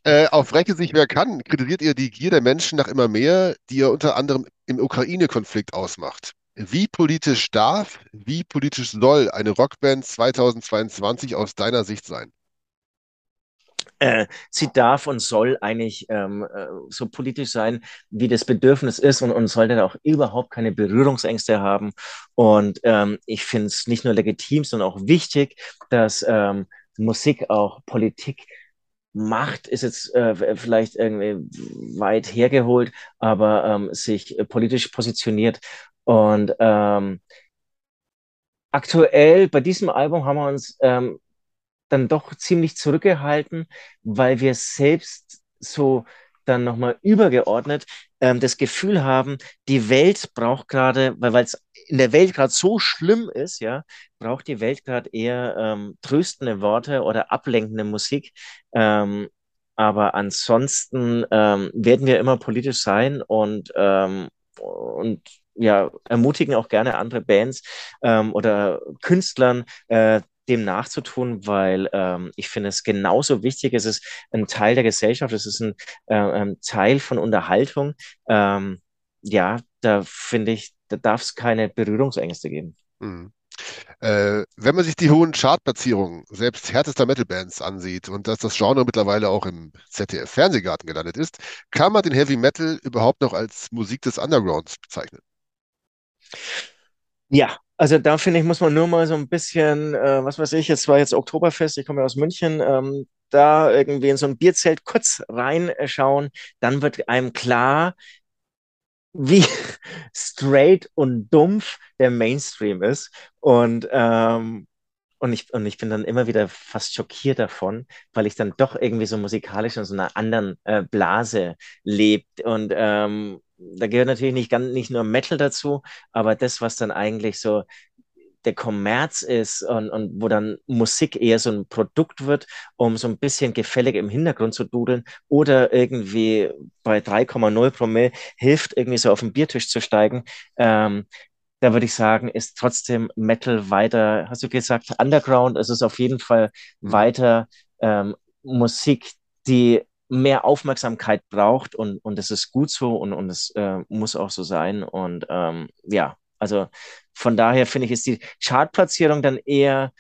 Speaker 4: Äh, auf Recke sich wer kann, kritisiert ihr die Gier der Menschen nach immer mehr, die ihr unter anderem im Ukraine-Konflikt ausmacht. Wie politisch darf, wie politisch soll eine Rockband 2022 aus deiner Sicht sein?
Speaker 5: Äh, sie darf und soll eigentlich ähm, äh, so politisch sein, wie das Bedürfnis ist und, und sollte auch überhaupt keine Berührungsängste haben. Und ähm, ich finde es nicht nur legitim, sondern auch wichtig, dass ähm, Musik auch Politik Macht ist jetzt äh, vielleicht irgendwie weit hergeholt, aber ähm, sich äh, politisch positioniert. Und ähm, aktuell bei diesem Album haben wir uns ähm, dann doch ziemlich zurückgehalten, weil wir selbst so dann nochmal übergeordnet ähm, das Gefühl haben, die Welt braucht gerade, weil es in der Welt gerade so schlimm ist, ja, braucht die Welt gerade eher ähm, tröstende Worte oder ablenkende Musik. Ähm, aber ansonsten ähm, werden wir immer politisch sein und, ähm, und ja, ermutigen auch gerne andere Bands ähm, oder Künstlern, äh, dem nachzutun, weil ähm, ich finde es genauso wichtig. Es ist ein Teil der Gesellschaft, es ist ein äh, ein Teil von Unterhaltung. Ähm, ja, da finde ich, da darf es keine Berührungsängste geben. Mhm.
Speaker 4: Äh, wenn man sich die hohen Chartplatzierungen selbst härtester Metal-Bands ansieht und dass das Genre mittlerweile auch im ZDF-Fernsehgarten gelandet ist, kann man den Heavy Metal überhaupt noch als Musik des Undergrounds bezeichnen?
Speaker 5: Ja, also da finde ich, muss man nur mal so ein bisschen, äh, was weiß ich, jetzt war jetzt Oktoberfest, ich komme ja aus München, ähm, da irgendwie in so ein Bierzelt kurz reinschauen, dann wird einem klar, wie straight und dumpf der Mainstream ist. Und, ähm, und, ich, und ich bin dann immer wieder fast schockiert davon, weil ich dann doch irgendwie so musikalisch in so einer anderen äh, Blase lebt. Und ähm, da gehört natürlich nicht, ganz, nicht nur Metal dazu, aber das, was dann eigentlich so der Kommerz ist und, und wo dann Musik eher so ein Produkt wird, um so ein bisschen gefällig im Hintergrund zu dudeln oder irgendwie bei 3,0 Promille hilft, irgendwie so auf den Biertisch zu steigen. Ähm, da würde ich sagen, ist trotzdem Metal weiter, hast du gesagt, Underground, es ist auf jeden Fall weiter ähm, Musik, die mehr Aufmerksamkeit braucht und, und es ist gut so und, und es äh, muss auch so sein. Und ähm, ja, also von daher finde ich, ist die Chartplatzierung dann eher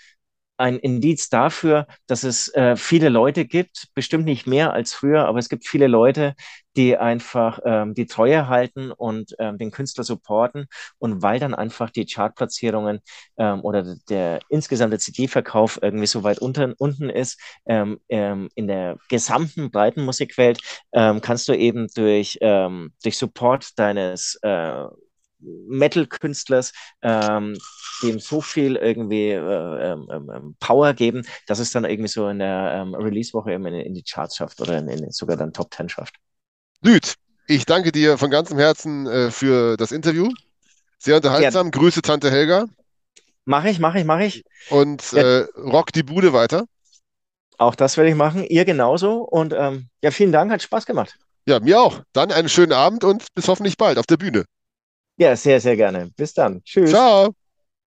Speaker 5: ein Indiz dafür, dass es äh, viele Leute gibt, bestimmt nicht mehr als früher, aber es gibt viele Leute, die einfach ähm, die Treue halten und ähm, den Künstler supporten. Und weil dann einfach die Chartplatzierungen ähm, oder der insgesamte CD-Verkauf irgendwie so weit unten, unten ist, ähm, ähm, in der gesamten breiten Musikwelt, ähm, kannst du eben durch, ähm, durch Support deines äh, Metal-Künstlers ähm, dem so viel irgendwie äh, ähm, ähm, ähm, Power geben, dass es dann irgendwie so in der ähm, Release-Woche in, in, die Charts schafft oder in, in sogar dann Top Ten schafft.
Speaker 4: Süd, Ich danke dir von ganzem Herzen äh, für das Interview. Sehr unterhaltsam. Ja. Grüße Tante Helga.
Speaker 5: Mach ich, mach ich, mach ich.
Speaker 4: Und ja. äh, rock die Bude weiter.
Speaker 5: Auch das werde ich machen. Ihr genauso. Und ähm, ja, vielen Dank, hat Spaß gemacht.
Speaker 4: Ja, mir auch. Dann einen schönen Abend und bis hoffentlich bald auf der Bühne.
Speaker 5: Ja, sehr, sehr gerne. Bis dann. Tschüss.
Speaker 4: Ciao.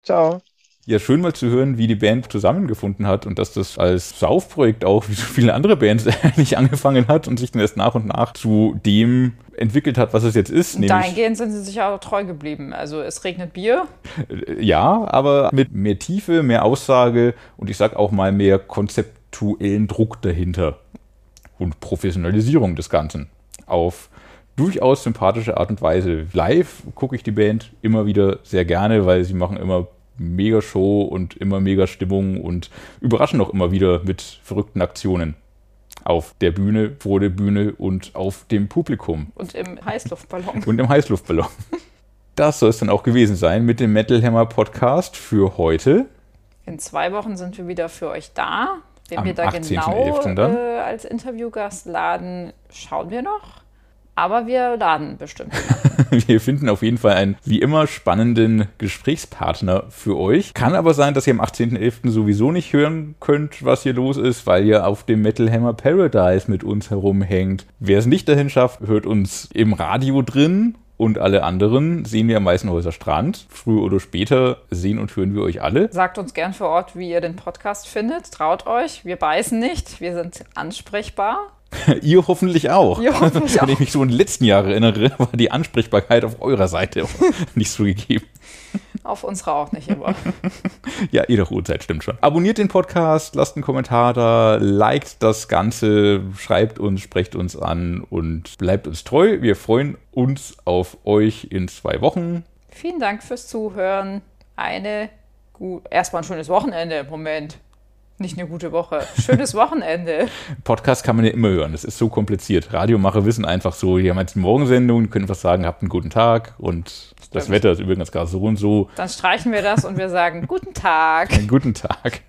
Speaker 5: Ciao.
Speaker 2: Ja, schön mal zu hören, wie die Band zusammengefunden hat und dass das als Saufprojekt auch, wie so viele andere Bands eigentlich angefangen hat und sich dann erst nach und nach zu dem entwickelt hat, was es jetzt ist.
Speaker 3: Dahingehend sind sie sich auch treu geblieben. Also es regnet Bier.
Speaker 2: Äh, ja, aber mit mehr Tiefe, mehr Aussage und ich sag auch mal mehr konzeptuellen Druck dahinter und Professionalisierung des Ganzen auf durchaus sympathische Art und Weise. Live gucke ich die Band immer wieder sehr gerne, weil sie machen immer mega Show und immer mega Stimmung und überraschen auch immer wieder mit verrückten Aktionen. Auf der Bühne, vor der Bühne und auf dem Publikum.
Speaker 3: Und im Heißluftballon.
Speaker 2: Und im Heißluftballon. Das soll es dann auch gewesen sein mit dem Metal Hammer Podcast für heute.
Speaker 3: In zwei Wochen sind wir wieder für euch da. Wen wir da genau äh, als Interviewgast laden, schauen wir noch. Aber wir laden bestimmt.
Speaker 2: wir finden auf jeden Fall einen wie immer spannenden Gesprächspartner für euch. Kann aber sein, dass ihr am 18.11. sowieso nicht hören könnt, was hier los ist, weil ihr auf dem Metal Hammer Paradise mit uns herumhängt. Wer es nicht dahin schafft, hört uns im Radio drin und alle anderen sehen wir am Meißenhäuser Strand. Früher oder später sehen und hören wir euch alle.
Speaker 3: Sagt uns gern vor Ort, wie ihr den Podcast findet. Traut euch. Wir beißen nicht. Wir sind ansprechbar.
Speaker 2: Ihr hoffentlich auch. Ihr hoffentlich Wenn ich mich so in den letzten Jahren erinnere, war die Ansprechbarkeit auf eurer Seite nicht so gegeben.
Speaker 3: Auf unserer auch nicht immer.
Speaker 2: ja, ihr doch Uhrzeit, stimmt schon. Abonniert den Podcast, lasst einen Kommentar da, liked das Ganze, schreibt uns, sprecht uns an und bleibt uns treu. Wir freuen uns auf euch in zwei Wochen.
Speaker 3: Vielen Dank fürs Zuhören. Eine gut, erstmal ein schönes Wochenende im Moment. Nicht eine gute Woche. Schönes Wochenende.
Speaker 2: Podcast kann man ja immer hören. Das ist so kompliziert. Radiomacher wissen einfach so, die haben jetzt eine Morgensendung, können einfach sagen, habt einen guten Tag und Stimmt. das Wetter ist übrigens gerade so und so.
Speaker 3: Dann streichen wir das und wir sagen, guten Tag.
Speaker 2: Einen guten Tag.